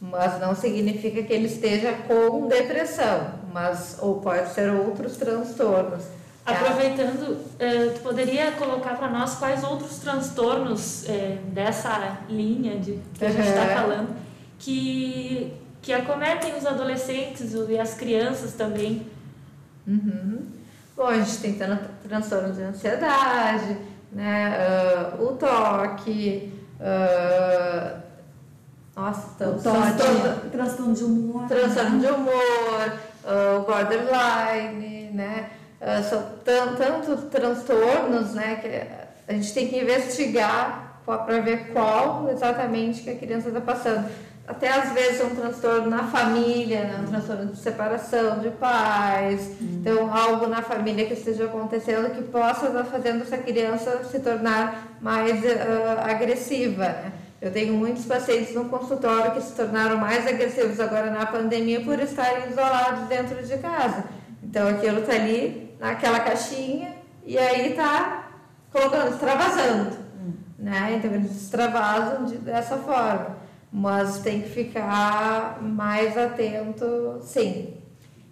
Mas não significa que ele esteja com depressão, mas ou pode ser outros transtornos. Aproveitando, eh, tu poderia colocar para nós quais outros transtornos eh, dessa linha de que a gente está falando que, que acometem os adolescentes e as crianças também? Uhum. Bom, a gente tem transtorno de ansiedade, né? Uh, o toque, uh, nossa, o toque, transtorno de humor, transtorno de humor, uh, o borderline, né? Ah, são tanto transtornos, né, que a gente tem que investigar para ver qual exatamente que a criança está passando. Até às vezes é um transtorno na família, né, um transtorno de separação de pais, uhum. então algo na família que esteja acontecendo que possa estar fazendo essa criança se tornar mais uh, agressiva. Né? Eu tenho muitos pacientes no consultório que se tornaram mais agressivos agora na pandemia por estarem isolados dentro de casa. Então aquilo está ali naquela caixinha e aí tá colocando, extravasando, hum. né? Então eles extravasam de, dessa forma, mas tem que ficar mais atento, sim.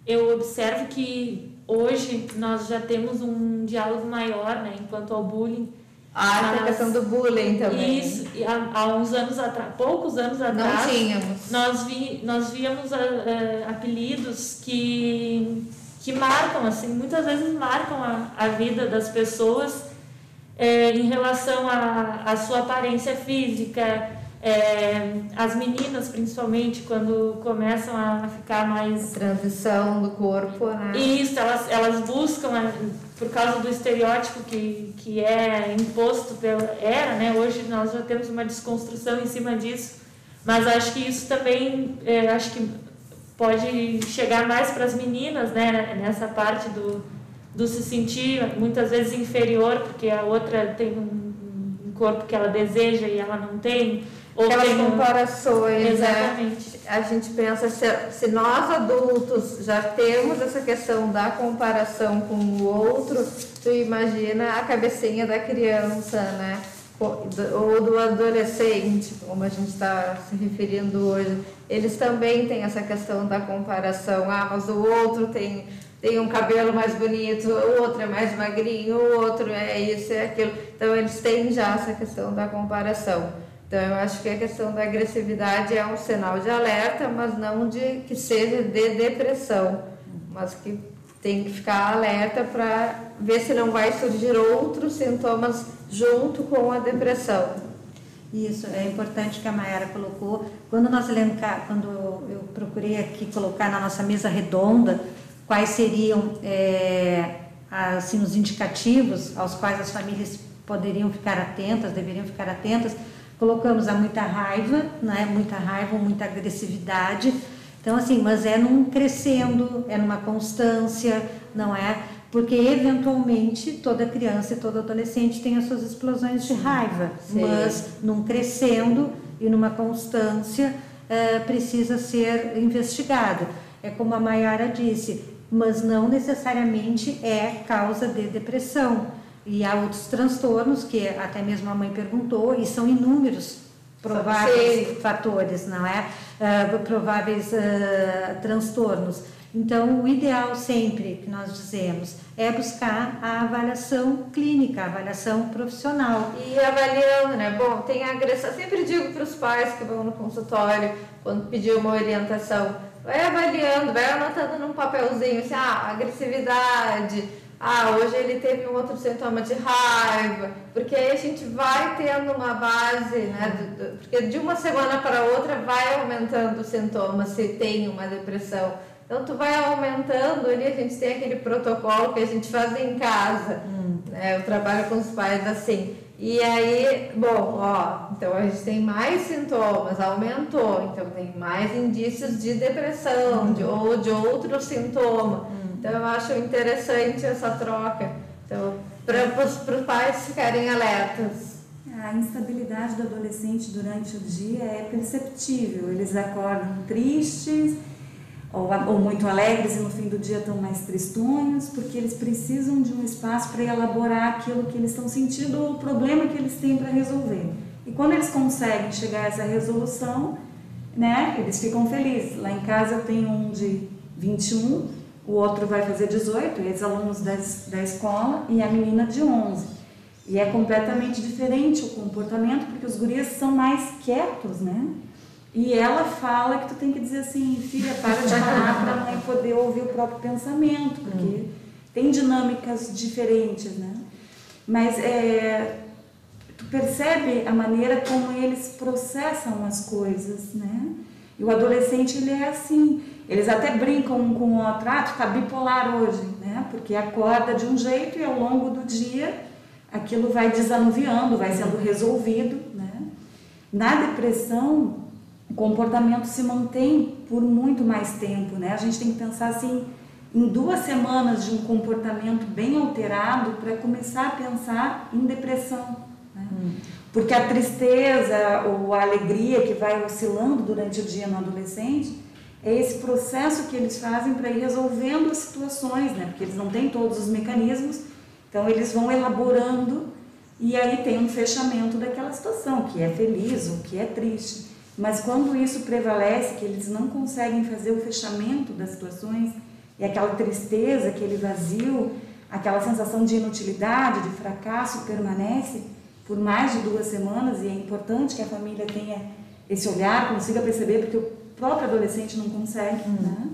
Eu observo que hoje nós já temos um diálogo maior, né, enquanto ao bullying. Ah, mas... a questão do bullying também. Isso, há, há uns anos atrás, poucos anos atrás, não tínhamos. Nós, vi, nós víamos uh, uh, apelidos que que marcam, assim, muitas vezes marcam a, a vida das pessoas é, em relação à sua aparência física, é, as meninas principalmente quando começam a ficar mais a transição do corpo né? Isso elas elas buscam por causa do estereótipo que, que é imposto pela era né hoje nós já temos uma desconstrução em cima disso mas acho que isso também é, acho que pode chegar mais para as meninas, né, nessa parte do, do se sentir muitas vezes inferior, porque a outra tem um, um corpo que ela deseja e ela não tem. Ou Aquelas tem comparações, né? Exatamente. Né? A gente pensa, se, se nós adultos já temos essa questão da comparação com o outro, tu imagina a cabecinha da criança, né? Ou do adolescente, como a gente está se referindo hoje, eles também têm essa questão da comparação. Ah, mas o outro tem, tem um cabelo mais bonito, o outro é mais magrinho, o outro é isso, é aquilo. Então, eles têm já essa questão da comparação. Então, eu acho que a questão da agressividade é um sinal de alerta, mas não de que seja de depressão, mas que tem que ficar alerta para ver se não vai surgir outros sintomas junto com a depressão. Isso, é importante que a Mayara colocou. Quando nós elencar, quando eu procurei aqui colocar na nossa mesa redonda quais seriam é, assim, os indicativos aos quais as famílias poderiam ficar atentas, deveriam ficar atentas, colocamos a muita raiva, né, muita raiva, muita agressividade. Então, assim, mas é num crescendo, é numa constância, não é? Porque eventualmente toda criança e todo adolescente tem as suas explosões de raiva, Sim. mas num crescendo e numa constância é, precisa ser investigado. É como a Mayara disse, mas não necessariamente é causa de depressão. E há outros transtornos que até mesmo a mãe perguntou, e são inúmeros prováveis Sim. fatores, não é? Uh, prováveis uh, transtornos Então, o ideal sempre que nós dizemos é buscar a avaliação clínica, a avaliação profissional. E avaliando, né? Bom, tem agressão. Sempre digo para os pais que vão no consultório, quando pedir uma orientação, vai avaliando, vai anotando num papelzinho assim, ah, agressividade, ah, hoje ele teve um outro sintoma de raiva, porque aí a gente vai tendo uma base, né? Do, do, porque de uma semana para outra vai aumentando os sintomas se tem uma depressão. Então tu vai aumentando ali, a gente tem aquele protocolo que a gente faz em casa. Hum. Né? Eu trabalho com os pais assim. E aí, bom, ó, então a gente tem mais sintomas, aumentou, então tem mais indícios de depressão hum. de, ou de outro sintoma. Hum. Então eu acho interessante essa troca. Então, para os pais ficarem alertas. A instabilidade do adolescente durante o dia é perceptível. Eles acordam tristes ou, ou muito alegres e no fim do dia estão mais tristonhos, porque eles precisam de um espaço para elaborar aquilo que eles estão sentindo ou o problema que eles têm para resolver. E quando eles conseguem chegar a essa resolução, né, eles ficam felizes. Lá em casa eu tenho um de 21, o outro vai fazer 18, ex-alunos da, da escola, e a menina de 11. E é completamente diferente o comportamento, porque os gurias são mais quietos, né? E ela fala que tu tem que dizer assim, filha, para de falar para a mãe poder ouvir o próprio pensamento, porque hum. tem dinâmicas diferentes, né? Mas é, tu percebe a maneira como eles processam as coisas, né? E o adolescente, ele é assim, eles até brincam com o outro, ah, tu tá bipolar hoje, né? Porque acorda de um jeito e ao longo do dia aquilo vai desanuviando, vai sendo resolvido, né? Na depressão, o comportamento se mantém por muito mais tempo, né? A gente tem que pensar assim, em duas semanas de um comportamento bem alterado para começar a pensar em depressão. Né? Hum. Porque a tristeza ou a alegria que vai oscilando durante o dia no adolescente é esse processo que eles fazem para ir resolvendo as situações, né? Porque eles não têm todos os mecanismos, então eles vão elaborando e aí tem um fechamento daquela situação, que é feliz ou que é triste. Mas quando isso prevalece, que eles não conseguem fazer o fechamento das situações, e aquela tristeza, aquele vazio, aquela sensação de inutilidade, de fracasso permanece por mais de duas semanas, e é importante que a família tenha esse olhar, consiga perceber, porque o próprio adolescente não consegue, hum. né?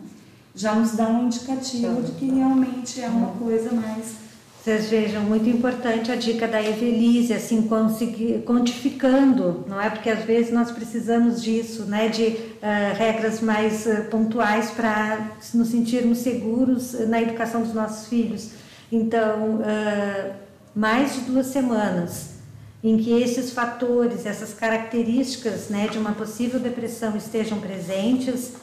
já nos dá um indicativo de que realmente é uma coisa mais vocês vejam, muito importante a dica da Evelise, assim, conseguir, quantificando, não é? Porque às vezes nós precisamos disso, né? De uh, regras mais uh, pontuais para nos sentirmos seguros na educação dos nossos filhos. Então, uh, mais de duas semanas em que esses fatores, essas características, né, de uma possível depressão estejam presentes,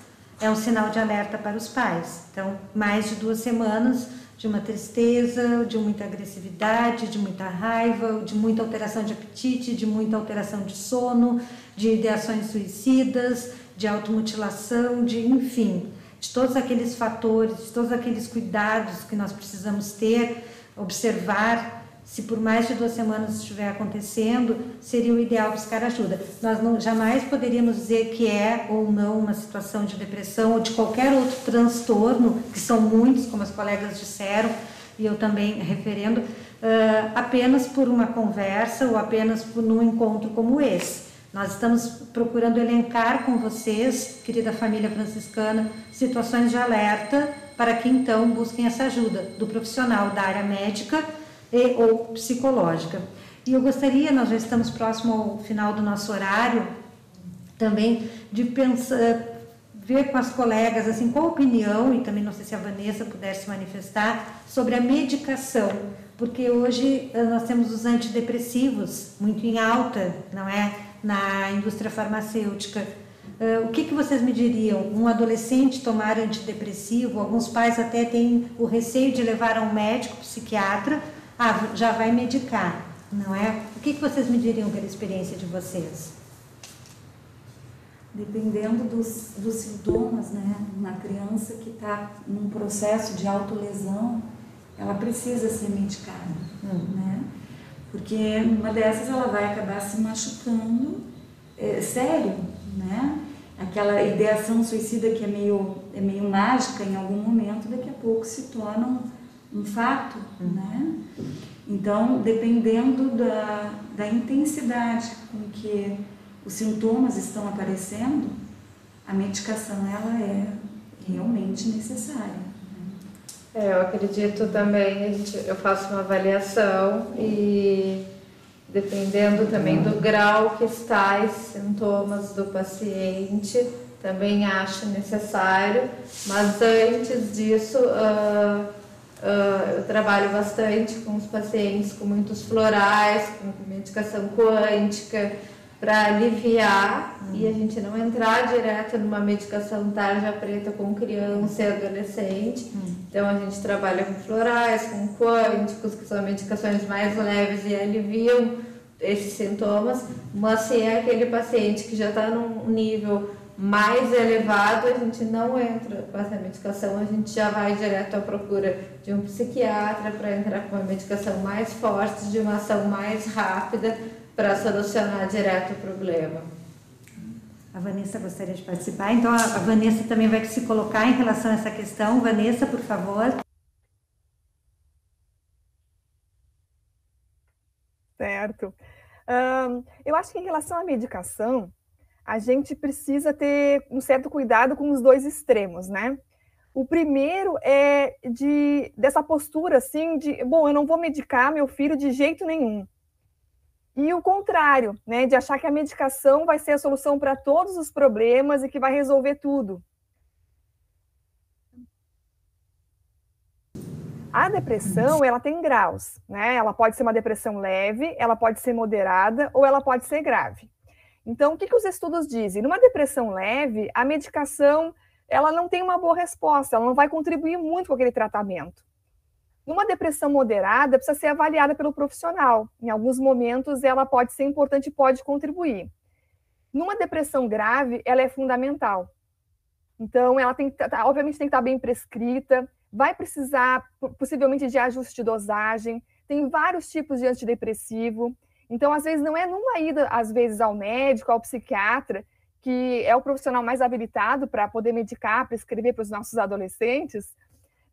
é um sinal de alerta para os pais. Então, mais de duas semanas de uma tristeza, de muita agressividade, de muita raiva, de muita alteração de apetite, de muita alteração de sono, de ideações suicidas, de automutilação, de enfim, de todos aqueles fatores, de todos aqueles cuidados que nós precisamos ter, observar se por mais de duas semanas estiver acontecendo, seria o ideal buscar ajuda. Nós não, jamais poderíamos dizer que é ou não uma situação de depressão ou de qualquer outro transtorno, que são muitos, como as colegas disseram, e eu também referendo, uh, apenas por uma conversa ou apenas por um encontro como esse. Nós estamos procurando elencar com vocês, querida família franciscana, situações de alerta para que então busquem essa ajuda do profissional da área médica e ou psicológica. E eu gostaria, nós já estamos próximo ao final do nosso horário, também de pensar, ver com as colegas assim qual a opinião e também não sei se a Vanessa pudesse se manifestar sobre a medicação, porque hoje eh, nós temos os antidepressivos muito em alta, não é, na indústria farmacêutica. Uh, o que, que vocês me diriam? Um adolescente tomar antidepressivo? Alguns pais até têm o receio de levar a um médico, psiquiatra, ah, já vai medicar, não é? O que, que vocês me diriam pela experiência de vocês? Dependendo dos, dos sintomas, né? Uma criança que está num processo de autolesão, ela precisa ser medicada, hum. né? Porque numa dessas ela vai acabar se machucando, é, sério, né? aquela ideação suicida que é meio, é meio mágica em algum momento, daqui a pouco se torna um, um fato, uhum. né? Então, dependendo da, da intensidade com que os sintomas estão aparecendo, a medicação ela é realmente necessária. É, eu acredito também, a gente, eu faço uma avaliação e dependendo também do grau que está os sintomas do paciente, também acho necessário, mas antes disso uh, uh, eu trabalho bastante com os pacientes com muitos florais, com medicação quântica, para aliviar uhum. e a gente não entrar direto numa medicação tarja preta com criança e adolescente. Uhum. Então a gente trabalha com florais, com quânticos, que são medicações mais leves e aliviam esses sintomas, mas se é aquele paciente que já está num nível mais elevado, a gente não entra com essa medicação, a gente já vai direto à procura de um psiquiatra para entrar com uma medicação mais forte, de uma ação mais rápida para solucionar direto o problema. A Vanessa gostaria de participar, então a, Vanessa também vai se colocar em relação a essa questão. Vanessa, por favor. Certo. Um, eu acho que em relação à medicação, a gente precisa ter um certo cuidado com os dois extremos, né? O primeiro é de dessa postura assim de, bom, eu não vou medicar meu filho de jeito nenhum. E o contrário, né, de achar que a medicação vai ser a solução para todos os problemas e que vai resolver tudo. A depressão, ela tem graus, né? Ela pode ser uma depressão leve, ela pode ser moderada ou ela pode ser grave. Então, o que, que os estudos dizem? Numa depressão leve, a medicação, ela não tem uma boa resposta, ela não vai contribuir muito com aquele tratamento. Numa depressão moderada, precisa ser avaliada pelo profissional. Em alguns momentos, ela pode ser importante e pode contribuir. Numa depressão grave, ela é fundamental. Então, ela tem, tá, obviamente, tem que estar bem prescrita, vai precisar, possivelmente, de ajuste de dosagem. Tem vários tipos de antidepressivo. Então, às vezes, não é numa ida, às vezes, ao médico, ao psiquiatra, que é o profissional mais habilitado para poder medicar, prescrever para os nossos adolescentes,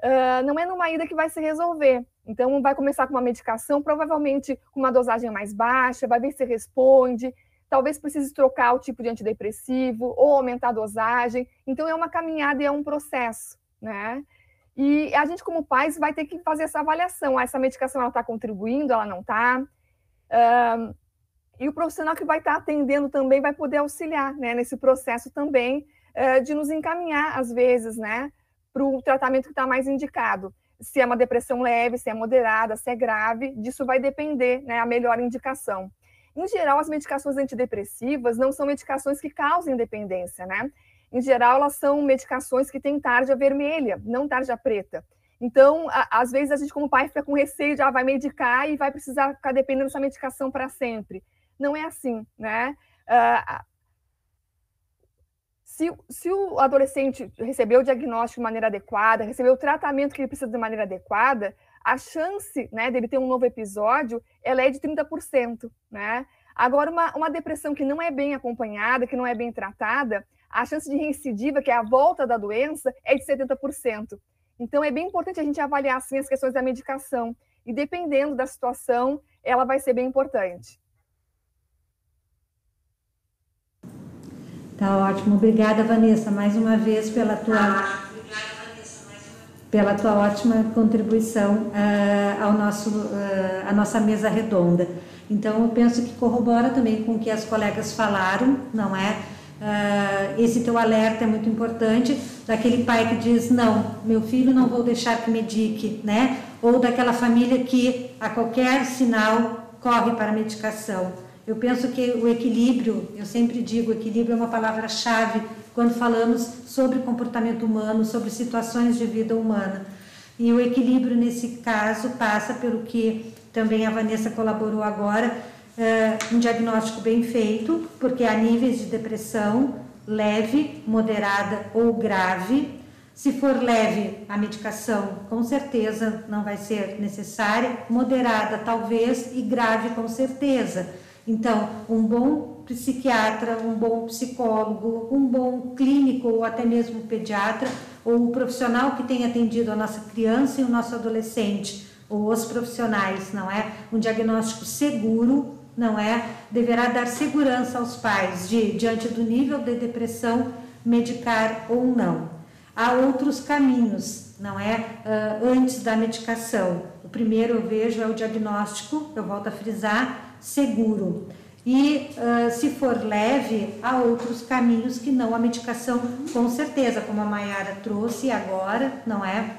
uh, não é numa ida que vai se resolver. Então, vai começar com uma medicação, provavelmente com uma dosagem mais baixa, vai ver se responde, talvez precise trocar o tipo de antidepressivo ou aumentar a dosagem. Então, é uma caminhada e é um processo, né? E a gente, como pais, vai ter que fazer essa avaliação. Ah, essa medicação ela está contribuindo, ela não está. Uh, e o profissional que vai estar atendendo também vai poder auxiliar né, nesse processo também uh, de nos encaminhar, às vezes, né, para o tratamento que está mais indicado. Se é uma depressão leve, se é moderada, se é grave, disso vai depender né, a melhor indicação. Em geral, as medicações antidepressivas não são medicações que causem dependência, né? Em geral, elas são medicações que têm tarja vermelha, não tarja preta. Então, a, às vezes, a gente, como pai, fica com receio de ah, vai medicar e vai precisar ficar dependendo dessa medicação para sempre. Não é assim, né? Uh, se, se o adolescente recebeu o diagnóstico de maneira adequada, recebeu o tratamento que ele precisa de maneira adequada, a chance né, dele ter um novo episódio ela é de 30%. Né? Agora, uma, uma depressão que não é bem acompanhada, que não é bem tratada, a chance de recidiva, que é a volta da doença, é de 70%. Então, é bem importante a gente avaliar assim, as questões da medicação. E dependendo da situação, ela vai ser bem importante. Tá ótimo. Obrigada, Vanessa, mais uma vez pela tua, ah, pela tua ótima contribuição uh, ao nosso, uh, à nossa mesa redonda. Então, eu penso que corrobora também com o que as colegas falaram, não é? Uh, esse teu alerta é muito importante, daquele pai que diz, não, meu filho não vou deixar que medique, né? Ou daquela família que a qualquer sinal corre para a medicação. Eu penso que o equilíbrio, eu sempre digo, equilíbrio é uma palavra-chave quando falamos sobre comportamento humano, sobre situações de vida humana. E o equilíbrio nesse caso passa pelo que também a Vanessa colaborou agora, um diagnóstico bem feito, porque há níveis de depressão leve, moderada ou grave. Se for leve, a medicação com certeza não vai ser necessária, moderada talvez e grave com certeza. Então, um bom psiquiatra, um bom psicólogo, um bom clínico ou até mesmo pediatra, ou o profissional que tem atendido a nossa criança e o nosso adolescente, ou os profissionais, não é? Um diagnóstico seguro, não é? Deverá dar segurança aos pais de, diante do nível de depressão, medicar ou não. Há outros caminhos, não é? Uh, antes da medicação. O primeiro eu vejo é o diagnóstico, eu volto a frisar, seguro. E uh, se for leve, há outros caminhos que não a medicação, com certeza, como a Mayara trouxe agora, não é?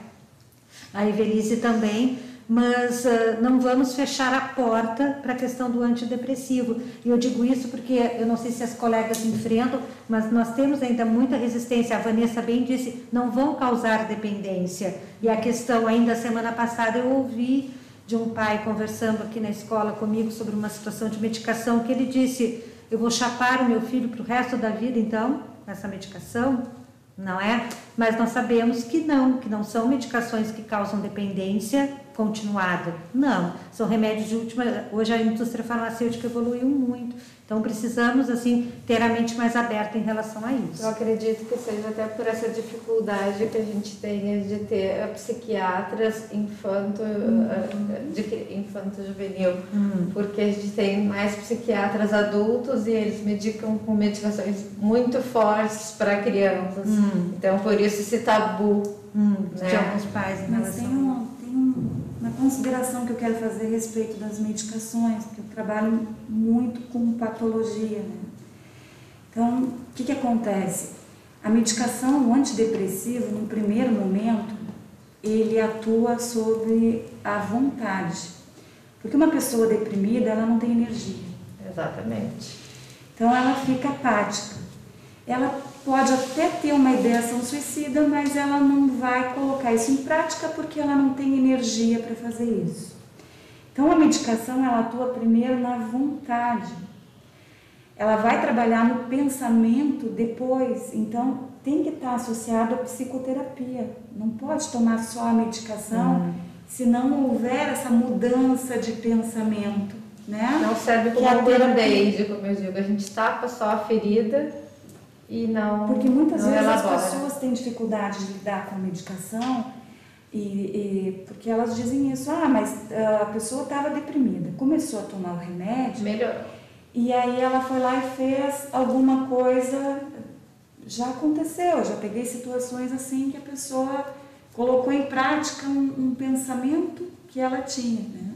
A Evelise também, mas uh, não vamos fechar a porta para a questão do antidepressivo. E eu digo isso porque eu não sei se as colegas enfrentam, mas nós temos ainda muita resistência. A Vanessa bem disse, não vão causar dependência. E a questão, ainda semana passada, eu ouvi de um pai conversando aqui na escola comigo sobre uma situação de medicação que ele disse: Eu vou chapar o meu filho para o resto da vida, então, com essa medicação? Não é? Mas nós sabemos que não, que não são medicações que causam dependência continuada. Não, são remédios de última. Hoje a indústria farmacêutica evoluiu muito. Então precisamos assim ter a mente mais aberta em relação a isso. Eu acredito que seja até por essa dificuldade que a gente tem de ter psiquiatras infanto hum. de infanto juvenil, hum. porque a gente tem mais psiquiatras adultos e eles medicam com medicações muito fortes para crianças. Hum. Então por isso esse tabu hum, né? de alguns pais em Mas relação. Tem um, uma consideração que eu quero fazer a respeito das medicações, porque eu trabalho muito com patologia. Né? Então, o que, que acontece? A medicação, o antidepressivo, no primeiro momento, ele atua sobre a vontade. Porque uma pessoa deprimida, ela não tem energia. Exatamente. Então, ela fica apática. Ela pode até ter uma ideação suicida, mas ela não vai colocar isso em prática porque ela não tem energia para fazer isso. Então a medicação ela atua primeiro na vontade. Ela vai trabalhar no pensamento depois, então tem que estar associado à psicoterapia. Não pode tomar só a medicação hum. se não houver essa mudança de pensamento. Né? Não serve como um band-aid, como eu digo. A gente tapa só a ferida e não. Porque muitas não vezes elabora. as pessoas têm dificuldade de lidar com a medicação e, e, porque elas dizem isso, ah, mas ah, a pessoa estava deprimida, começou a tomar o remédio. Melhor. E aí ela foi lá e fez alguma coisa. Já aconteceu, já peguei situações assim que a pessoa colocou em prática um, um pensamento que ela tinha. Né?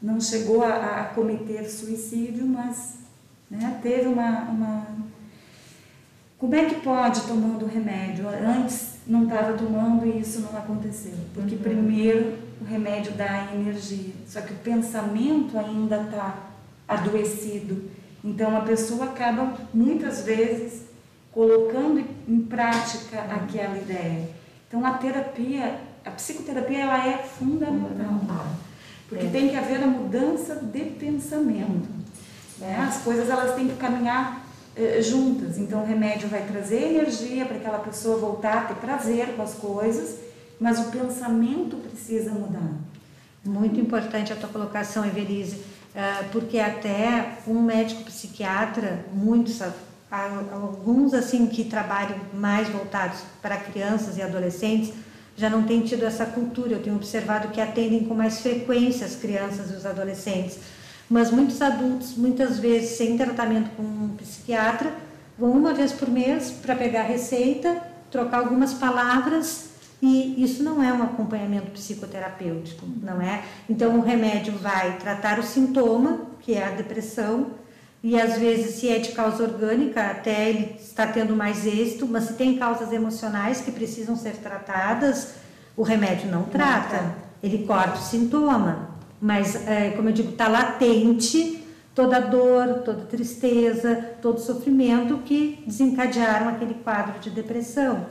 Não chegou a, a cometer suicídio, mas né, teve uma, uma como é que pode tomando remédio? Antes não estava tomando e isso não aconteceu. Porque uhum. primeiro o remédio dá energia, só que o pensamento ainda está adoecido. Então a pessoa acaba muitas vezes colocando em prática uhum. aquela ideia. Então a terapia, a psicoterapia ela é fundamental. Porque é. tem que haver a mudança de pensamento. Né? As coisas elas têm que caminhar juntas. Então, o remédio vai trazer energia para aquela pessoa voltar a ter prazer com as coisas, mas o pensamento precisa mudar. Muito importante a tua colocação, Evelise, eh, porque até um médico psiquiatra, muitos, alguns assim que trabalham mais voltados para crianças e adolescentes, já não têm tido essa cultura. Eu tenho observado que atendem com mais frequência as crianças e os adolescentes mas muitos adultos, muitas vezes sem tratamento com um psiquiatra, vão uma vez por mês para pegar a receita, trocar algumas palavras e isso não é um acompanhamento psicoterapêutico, não é? Então o remédio vai tratar o sintoma, que é a depressão, e às vezes se é de causa orgânica, até ele está tendo mais êxito, mas se tem causas emocionais que precisam ser tratadas, o remédio não trata, ele corta o sintoma, mas, é, como eu digo, está latente toda dor, toda tristeza, todo sofrimento que desencadearam aquele quadro de depressão.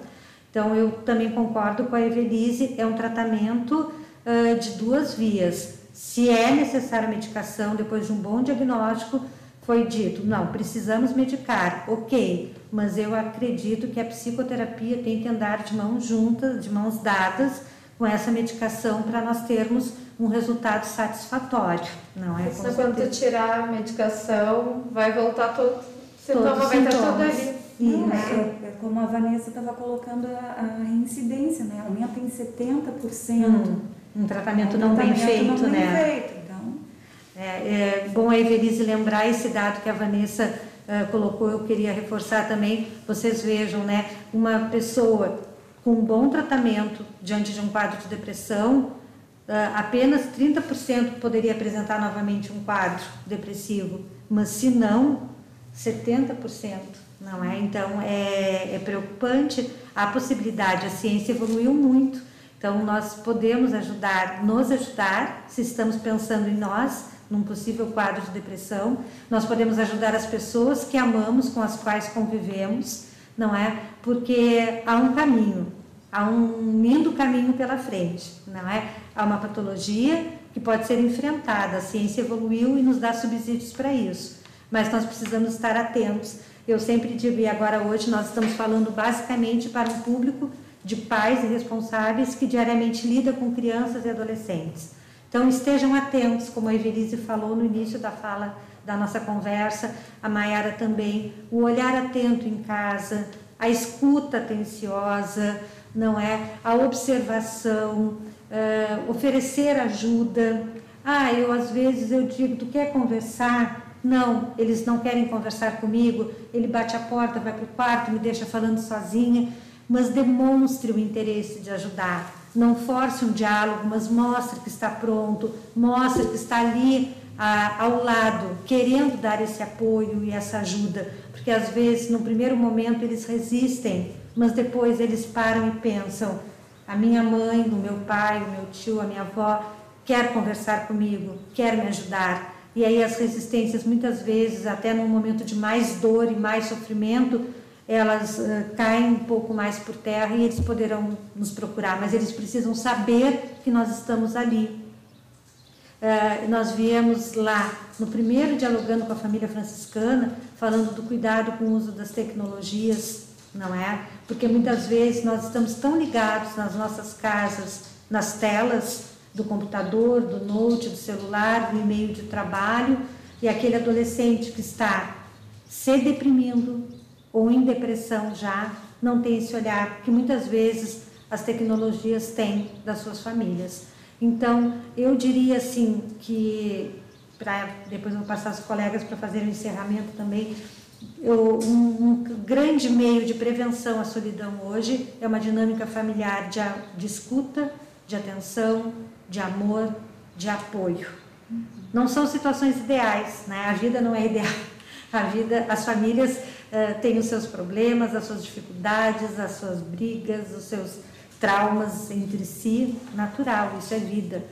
Então, eu também concordo com a Evelise, é um tratamento uh, de duas vias. Se é necessária medicação, depois de um bom diagnóstico, foi dito, não, precisamos medicar, ok, mas eu acredito que a psicoterapia tem que andar de mãos juntas, de mãos dadas com essa medicação para nós termos um resultado satisfatório, não é? Só quando tirar a medicação, vai voltar todo, sintoma vai estar todo ali. Não, é, é, como a Vanessa estava colocando a, a, reincidência, né? Aumenta em 70%. Hum, um tratamento não bem feito, não bem né? Feito, então. É, é bom a Evelise lembrar esse dado que a Vanessa uh, colocou, eu queria reforçar também, vocês vejam, né? Uma pessoa com um bom tratamento diante de um quadro de depressão, apenas 30% poderia apresentar novamente um quadro depressivo, mas se não, 70%, não é? Então é, é preocupante a possibilidade, a ciência evoluiu muito, então nós podemos ajudar, nos ajudar, se estamos pensando em nós, num possível quadro de depressão, nós podemos ajudar as pessoas que amamos, com as quais convivemos, não é? Porque há um caminho, há um lindo caminho pela frente, não é? Há uma patologia que pode ser enfrentada, a ciência evoluiu e nos dá subsídios para isso, mas nós precisamos estar atentos. Eu sempre digo, e agora hoje nós estamos falando basicamente para um público de pais e responsáveis que diariamente lida com crianças e adolescentes. Então estejam atentos, como a Evelise falou no início da fala da nossa conversa, a Mayara também, o olhar atento em casa, a escuta atenciosa, não é? A observação, uh, oferecer ajuda. Ah, eu às vezes eu digo, tu quer conversar? Não, eles não querem conversar comigo. Ele bate a porta, vai para o quarto, me deixa falando sozinha, mas demonstre o interesse de ajudar. Não force um diálogo, mas mostre que está pronto, mostre que está ali ah, ao lado, querendo dar esse apoio e essa ajuda, porque às vezes no primeiro momento eles resistem, mas depois eles param e pensam: a minha mãe, o meu pai, o meu tio, a minha avó quer conversar comigo, quer me ajudar. E aí as resistências, muitas vezes, até num momento de mais dor e mais sofrimento, elas uh, caem um pouco mais por terra e eles poderão nos procurar, mas eles precisam saber que nós estamos ali. Uh, nós viemos lá no primeiro dialogando com a família franciscana, falando do cuidado com o uso das tecnologias, não é? Porque muitas vezes nós estamos tão ligados nas nossas casas, nas telas do computador, do note, do celular, do e-mail de trabalho, e aquele adolescente que está se deprimindo ou em depressão já, não tem esse olhar que muitas vezes as tecnologias têm das suas famílias. Então, eu diria assim que, depois eu vou passar os colegas para fazer o encerramento também, eu, um, um, grande meio de prevenção à solidão hoje é uma dinâmica familiar de, de escuta, de atenção, de amor, de apoio. Não são situações ideais, né? A vida não é ideal. A vida, as famílias uh, têm os seus problemas, as suas dificuldades, as suas brigas, os seus traumas entre si, natural, isso é vida.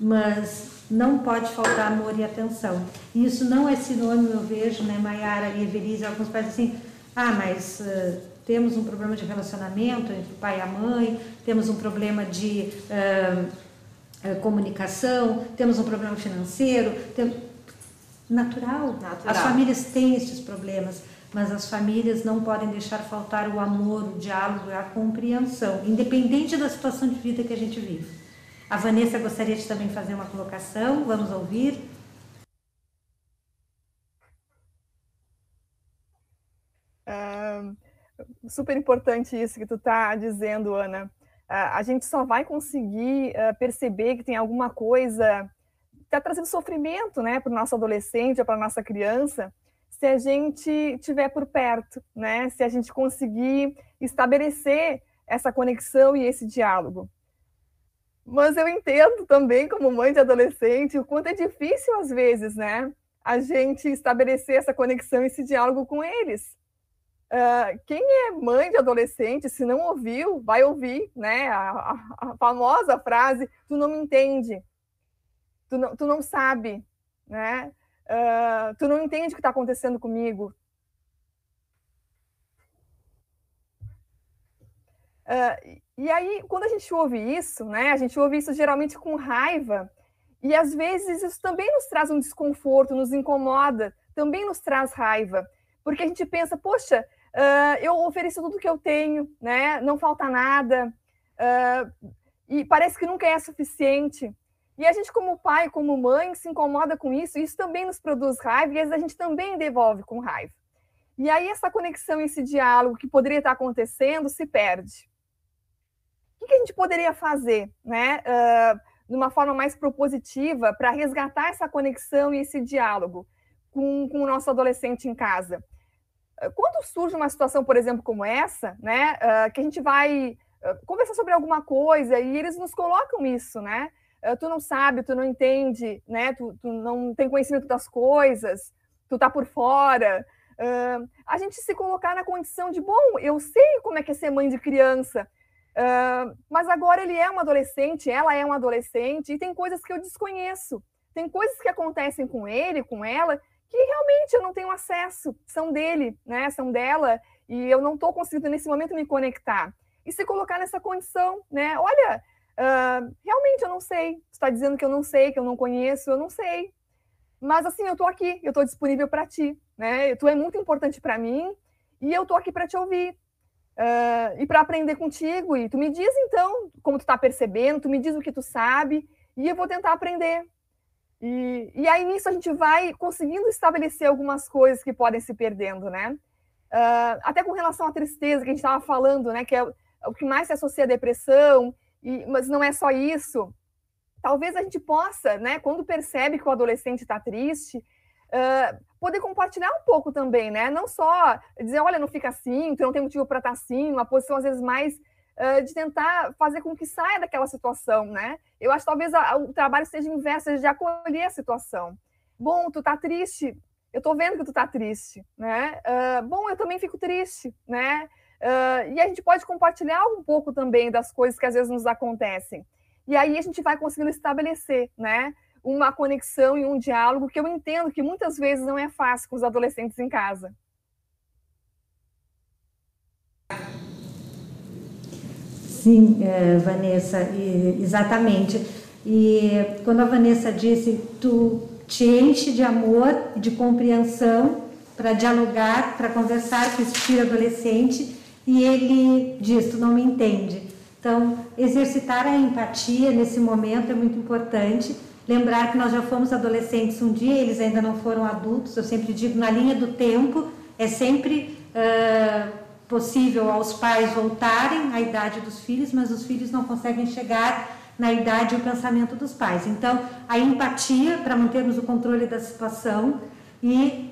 Mas não pode faltar amor e atenção. E isso não é sinônimo, eu vejo, né, Maiara e Evelise, alguns pais assim, ah, mas uh, temos um problema de relacionamento entre o pai e a mãe, temos um problema de uh, uh, comunicação, temos um problema financeiro, tem... natural. natural. As famílias têm esses problemas, mas as famílias não podem deixar faltar o amor, o diálogo, a compreensão, independente da situação de vida que a gente vive. A Vanessa gostaria de também fazer uma colocação, vamos ouvir. super importante isso que tu está dizendo, Ana. Uh, a gente só vai conseguir uh, perceber que tem alguma coisa que está trazendo sofrimento né, para o nosso adolescente ou para a nossa criança se a gente estiver por perto, né? se a gente conseguir estabelecer essa conexão e esse diálogo. Mas eu entendo também, como mãe de adolescente, o quanto é difícil, às vezes, né? A gente estabelecer essa conexão, esse diálogo com eles. Uh, quem é mãe de adolescente, se não ouviu, vai ouvir, né? A, a, a famosa frase: tu não me entende, tu não, tu não sabe, né? Uh, tu não entende o que está acontecendo comigo. Uh, e aí, quando a gente ouve isso, né, a gente ouve isso geralmente com raiva, e às vezes isso também nos traz um desconforto, nos incomoda, também nos traz raiva, porque a gente pensa, poxa, uh, eu ofereço tudo que eu tenho, né, não falta nada, uh, e parece que nunca é suficiente. E a gente, como pai, como mãe, se incomoda com isso, e isso também nos produz raiva, e às vezes a gente também devolve com raiva. E aí essa conexão, esse diálogo que poderia estar acontecendo se perde. Que a gente poderia fazer, né, uh, de uma forma mais propositiva para resgatar essa conexão e esse diálogo com, com o nosso adolescente em casa? Quando surge uma situação, por exemplo, como essa, né, uh, que a gente vai uh, conversar sobre alguma coisa e eles nos colocam isso, né? Uh, tu não sabe, tu não entende, né? Tu, tu, não tem conhecimento das coisas, tu tá por fora. a gente se colocar na condição de, bom, eu sei como é que é ser mãe de criança, mas agora ele é um adolescente, ela é um adolescente e tem coisas que eu desconheço. Tem coisas que acontecem com ele, com ela, que realmente eu não tenho acesso, são dele, né? São dela, e eu não estou conseguindo nesse momento me conectar. E se colocar nessa condição, né? Olha, uh, realmente eu não sei. Você está dizendo que eu não sei, que eu não conheço, eu não sei. Mas assim, eu estou aqui, eu estou disponível para ti, né? Tu é muito importante para mim e eu estou aqui para te ouvir. Uh, e para aprender contigo, e tu me diz então como tu está percebendo, tu me diz o que tu sabe, e eu vou tentar aprender, e, e aí nisso a gente vai conseguindo estabelecer algumas coisas que podem se perdendo, né? Uh, até com relação à tristeza que a gente estava falando, né? Que é o que mais se associa à depressão, e, mas não é só isso. Talvez a gente possa, né? Quando percebe que o adolescente está triste, uh, poder compartilhar um pouco também, né? Não só dizer, olha, não fica assim, tu não tem motivo para estar tá assim, uma posição às vezes mais de tentar fazer com que saia daquela situação, né? Eu acho que talvez a, o trabalho seja inverso, de acolher a situação. Bom, tu tá triste, eu tô vendo que tu tá triste, né? Uh, bom, eu também fico triste, né? Uh, e a gente pode compartilhar um pouco também das coisas que às vezes nos acontecem. E aí a gente vai conseguindo estabelecer, né? Uma conexão e um diálogo que eu entendo que muitas vezes não é fácil com os adolescentes em casa. Sim, é, Vanessa, exatamente. E quando a Vanessa disse, tu te enche de amor de compreensão para dialogar, para conversar com esse filho adolescente, e ele diz, tu não me entende. Então, exercitar a empatia nesse momento é muito importante. Lembrar que nós já fomos adolescentes um dia, eles ainda não foram adultos. Eu sempre digo, na linha do tempo, é sempre uh, possível aos pais voltarem à idade dos filhos, mas os filhos não conseguem chegar na idade e o pensamento dos pais. Então, a empatia para mantermos o controle da situação e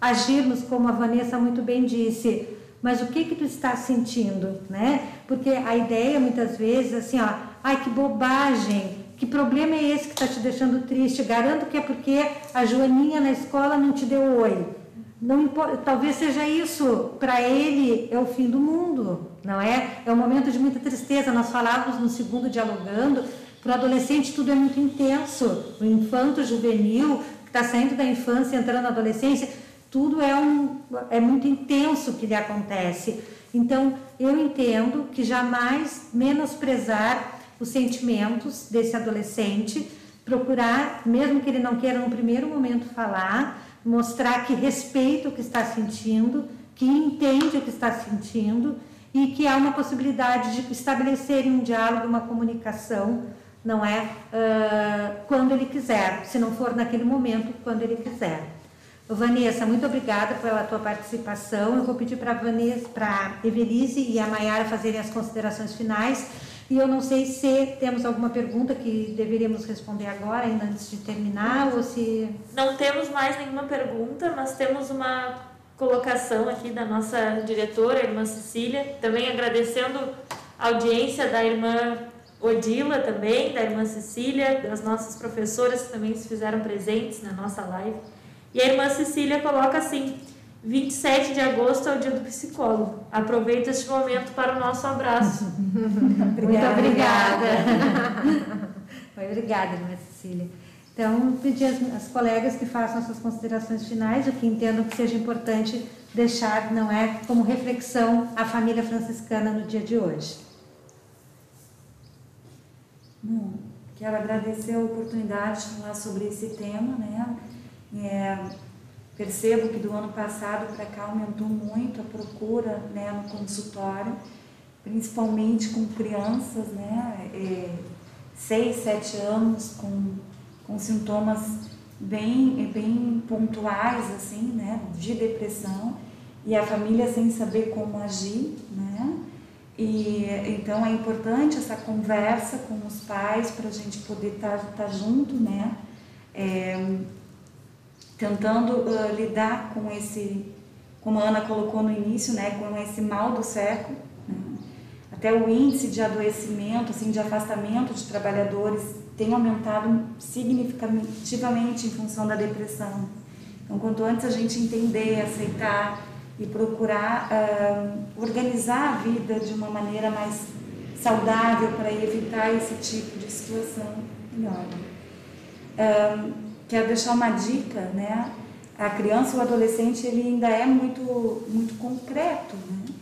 agirmos como a Vanessa muito bem disse, mas o que que tu está sentindo, né? Porque a ideia muitas vezes assim, ó, ai que bobagem, que problema é esse que está te deixando triste? Garanto que é porque a Joaninha na escola não te deu oi. Não talvez seja isso, para ele é o fim do mundo, não é? É um momento de muita tristeza. Nós falávamos no segundo dialogando, para o adolescente tudo é muito intenso. O infanto juvenil, que está saindo da infância, entrando na adolescência, tudo é, um, é muito intenso que lhe acontece. Então, eu entendo que jamais menosprezar os sentimentos desse adolescente, procurar, mesmo que ele não queira no primeiro momento falar, mostrar que respeita o que está sentindo, que entende o que está sentindo e que há uma possibilidade de estabelecer um diálogo, uma comunicação, não é? Uh, quando ele quiser, se não for naquele momento, quando ele quiser. Vanessa, muito obrigada pela tua participação. Eu vou pedir para a Evelise e a Maiara fazerem as considerações finais e eu não sei se temos alguma pergunta que deveríamos responder agora, ainda antes de terminar, ou se. Não temos mais nenhuma pergunta, mas temos uma colocação aqui da nossa diretora, a irmã Cecília, também agradecendo a audiência da irmã Odila também, da irmã Cecília, das nossas professoras que também se fizeram presentes na nossa live. E a irmã Cecília coloca assim: 27 de agosto é o dia do psicólogo. Aproveita este momento para o nosso abraço. Muito obrigada. Foi obrigada, irmã Cecília. Então, pedir às, colegas que façam suas considerações finais, o que entendam que seja importante deixar, não é, como reflexão a família franciscana no dia de hoje. Bom, quero agradecer a oportunidade de falar sobre esse tema, né? É, Percebo que do ano passado para cá aumentou muito a procura né, no consultório, principalmente com crianças, né, é, 6, 7 anos, com, com sintomas bem, bem pontuais, assim, né, de depressão. e a família sem saber como agir, né? E então é importante essa conversa com os pais para a gente poder estar tá, tá junto, né? É, tentando uh, lidar com esse, como a Ana colocou no início, né? Com esse mal do século. Né? Até o índice de adoecimento, assim, de afastamento de trabalhadores tem aumentado significativamente em função da depressão. Então, quanto antes a gente entender, aceitar e procurar uh, organizar a vida de uma maneira mais saudável para evitar esse tipo de situação, melhor. Uh, quero deixar uma dica, né? A criança ou o adolescente ele ainda é muito muito concreto, né?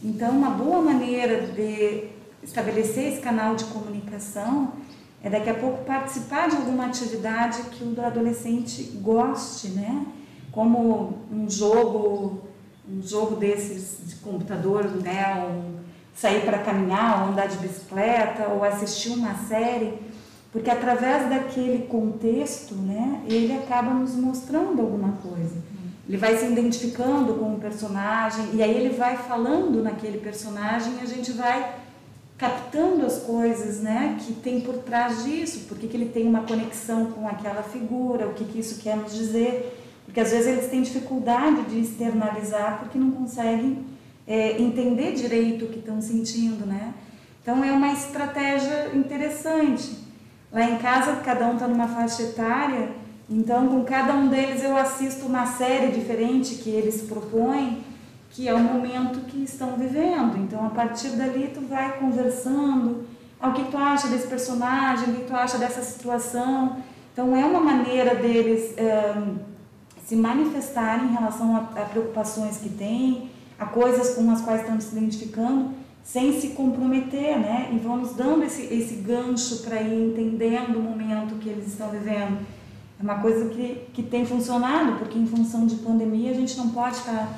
Então, uma boa maneira de estabelecer esse canal de comunicação é daqui a pouco participar de alguma atividade que o adolescente goste, né? Como um jogo um jogo desses de computador, né, um, sair para caminhar, ou andar de bicicleta, ou assistir uma série, porque através daquele contexto, né, ele acaba nos mostrando alguma coisa. Ele vai se identificando com o personagem e aí ele vai falando naquele personagem e a gente vai captando as coisas, né, que tem por trás disso, porque que ele tem uma conexão com aquela figura, o que, que isso quer nos dizer. Porque às vezes eles têm dificuldade de externalizar porque não conseguem é, entender direito o que estão sentindo, né? Então é uma estratégia interessante. Lá em casa, cada um está numa faixa etária, então com cada um deles eu assisto uma série diferente que eles propõem, que é o momento que estão vivendo. Então a partir dali tu vai conversando, ah, o que tu acha desse personagem, o que tu acha dessa situação. Então é uma maneira deles. É, se manifestarem em relação a, a preocupações que têm, a coisas com as quais estão se identificando, sem se comprometer, né? E vamos dando esse, esse gancho para ir entendendo o momento que eles estão vivendo. É uma coisa que, que tem funcionado, porque em função de pandemia a gente não pode estar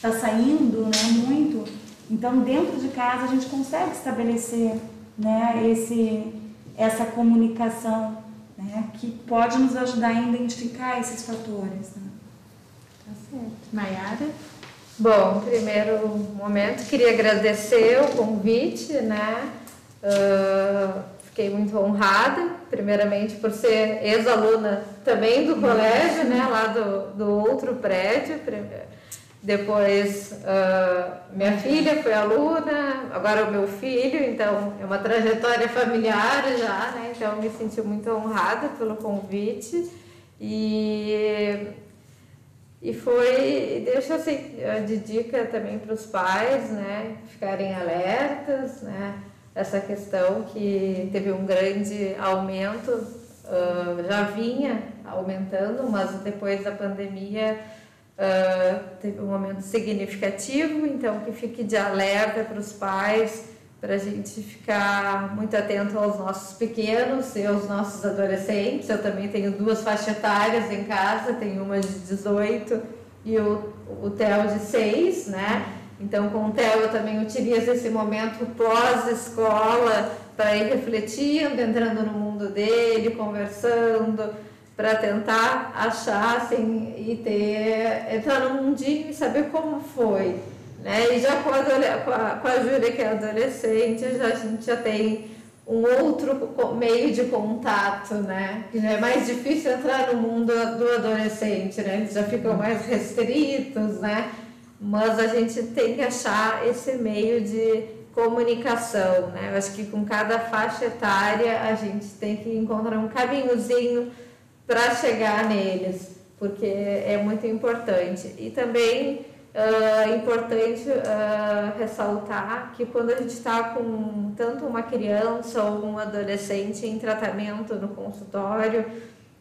tá, tá saindo né, muito. Então, dentro de casa, a gente consegue estabelecer né, esse, essa comunicação né, que pode nos ajudar a identificar esses fatores. Né? Tá certo. Maiara? Bom, primeiro momento, queria agradecer o convite, né? Uh, fiquei muito honrada, primeiramente por ser ex-aluna também do colégio, né? Lá do, do outro prédio. Depois, uh, minha filha foi aluna, agora o meu filho, então é uma trajetória familiar já, né? Então, me senti muito honrada pelo convite e, e foi, deixa assim, de dica também para os pais, né? Ficarem alertas, né? Essa questão que teve um grande aumento, uh, já vinha aumentando, mas depois da pandemia Uh, teve um momento significativo, então que fique de alerta para os pais, para a gente ficar muito atento aos nossos pequenos e aos nossos adolescentes. Eu também tenho duas faixas etárias em casa, tenho uma de 18 e o, o Theo de 6, né? Então, com o Theo eu também utilizo esse momento pós-escola para ir refletindo, entrando no mundo dele, conversando, para tentar achar assim, e ter, entrar no mundinho e saber como foi. Né? E já com a, com a, com a Júlia, que é adolescente, já, a gente já tem um outro meio de contato, né? Que já é mais difícil entrar no mundo do adolescente, né? Eles já ficam mais restritos, né? Mas a gente tem que achar esse meio de comunicação, né? Eu acho que com cada faixa etária a gente tem que encontrar um caminhozinho para chegar neles, porque é muito importante. E também é uh, importante uh, ressaltar que quando a gente está com tanto uma criança ou um adolescente em tratamento no consultório,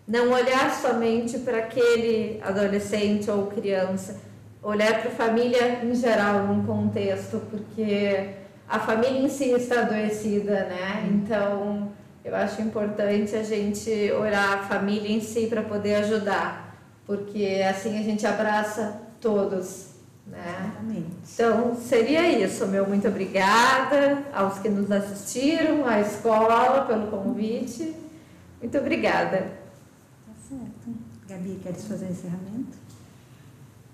não olhar somente para aquele adolescente ou criança, olhar para a família em geral, num contexto, porque a família em si está adoecida, né? Então, eu acho importante a gente olhar a família em si para poder ajudar, porque assim a gente abraça todos. Né? Então, seria isso. Meu muito obrigada aos que nos assistiram, à escola pelo convite. Muito obrigada. Tá certo. Gabi, queres fazer encerramento?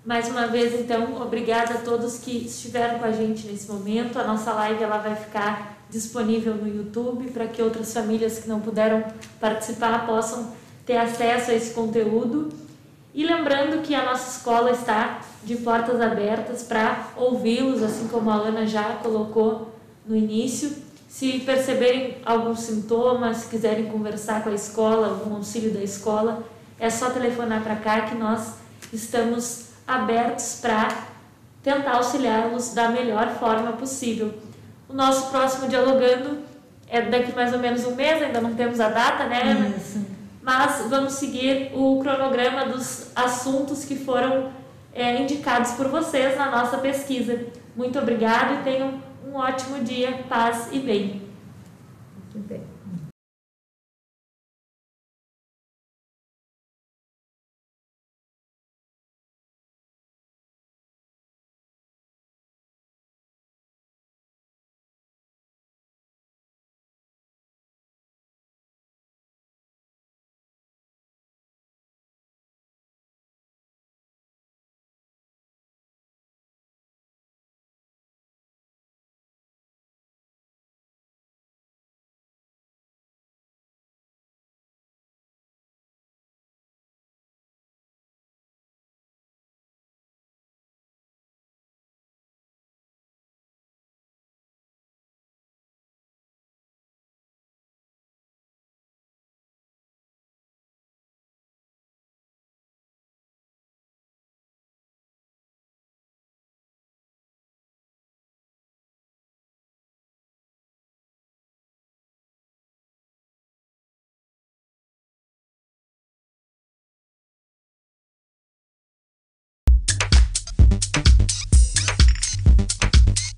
Mais uma vez, então, obrigada a todos que estiveram com a gente nesse momento. A nossa live ela vai ficar disponível no YouTube para que outras famílias que não puderam participar possam ter acesso a esse conteúdo. E lembrando que a nossa escola está de portas abertas para ouvi-los, assim como a Ana já colocou no início. Se perceberem alguns sintomas, se quiserem conversar com a escola, algum auxílio da escola, é só telefonar para cá que nós estamos abertos para tentar auxiliá-los da melhor forma possível. O nosso próximo Dialogando é daqui mais ou menos um mês, ainda não temos a data, né, Ana? Isso. Mas vamos seguir o cronograma dos assuntos que foram é, indicados por vocês na nossa pesquisa. Muito obrigada e tenham um ótimo dia, paz e bem. Muito bem.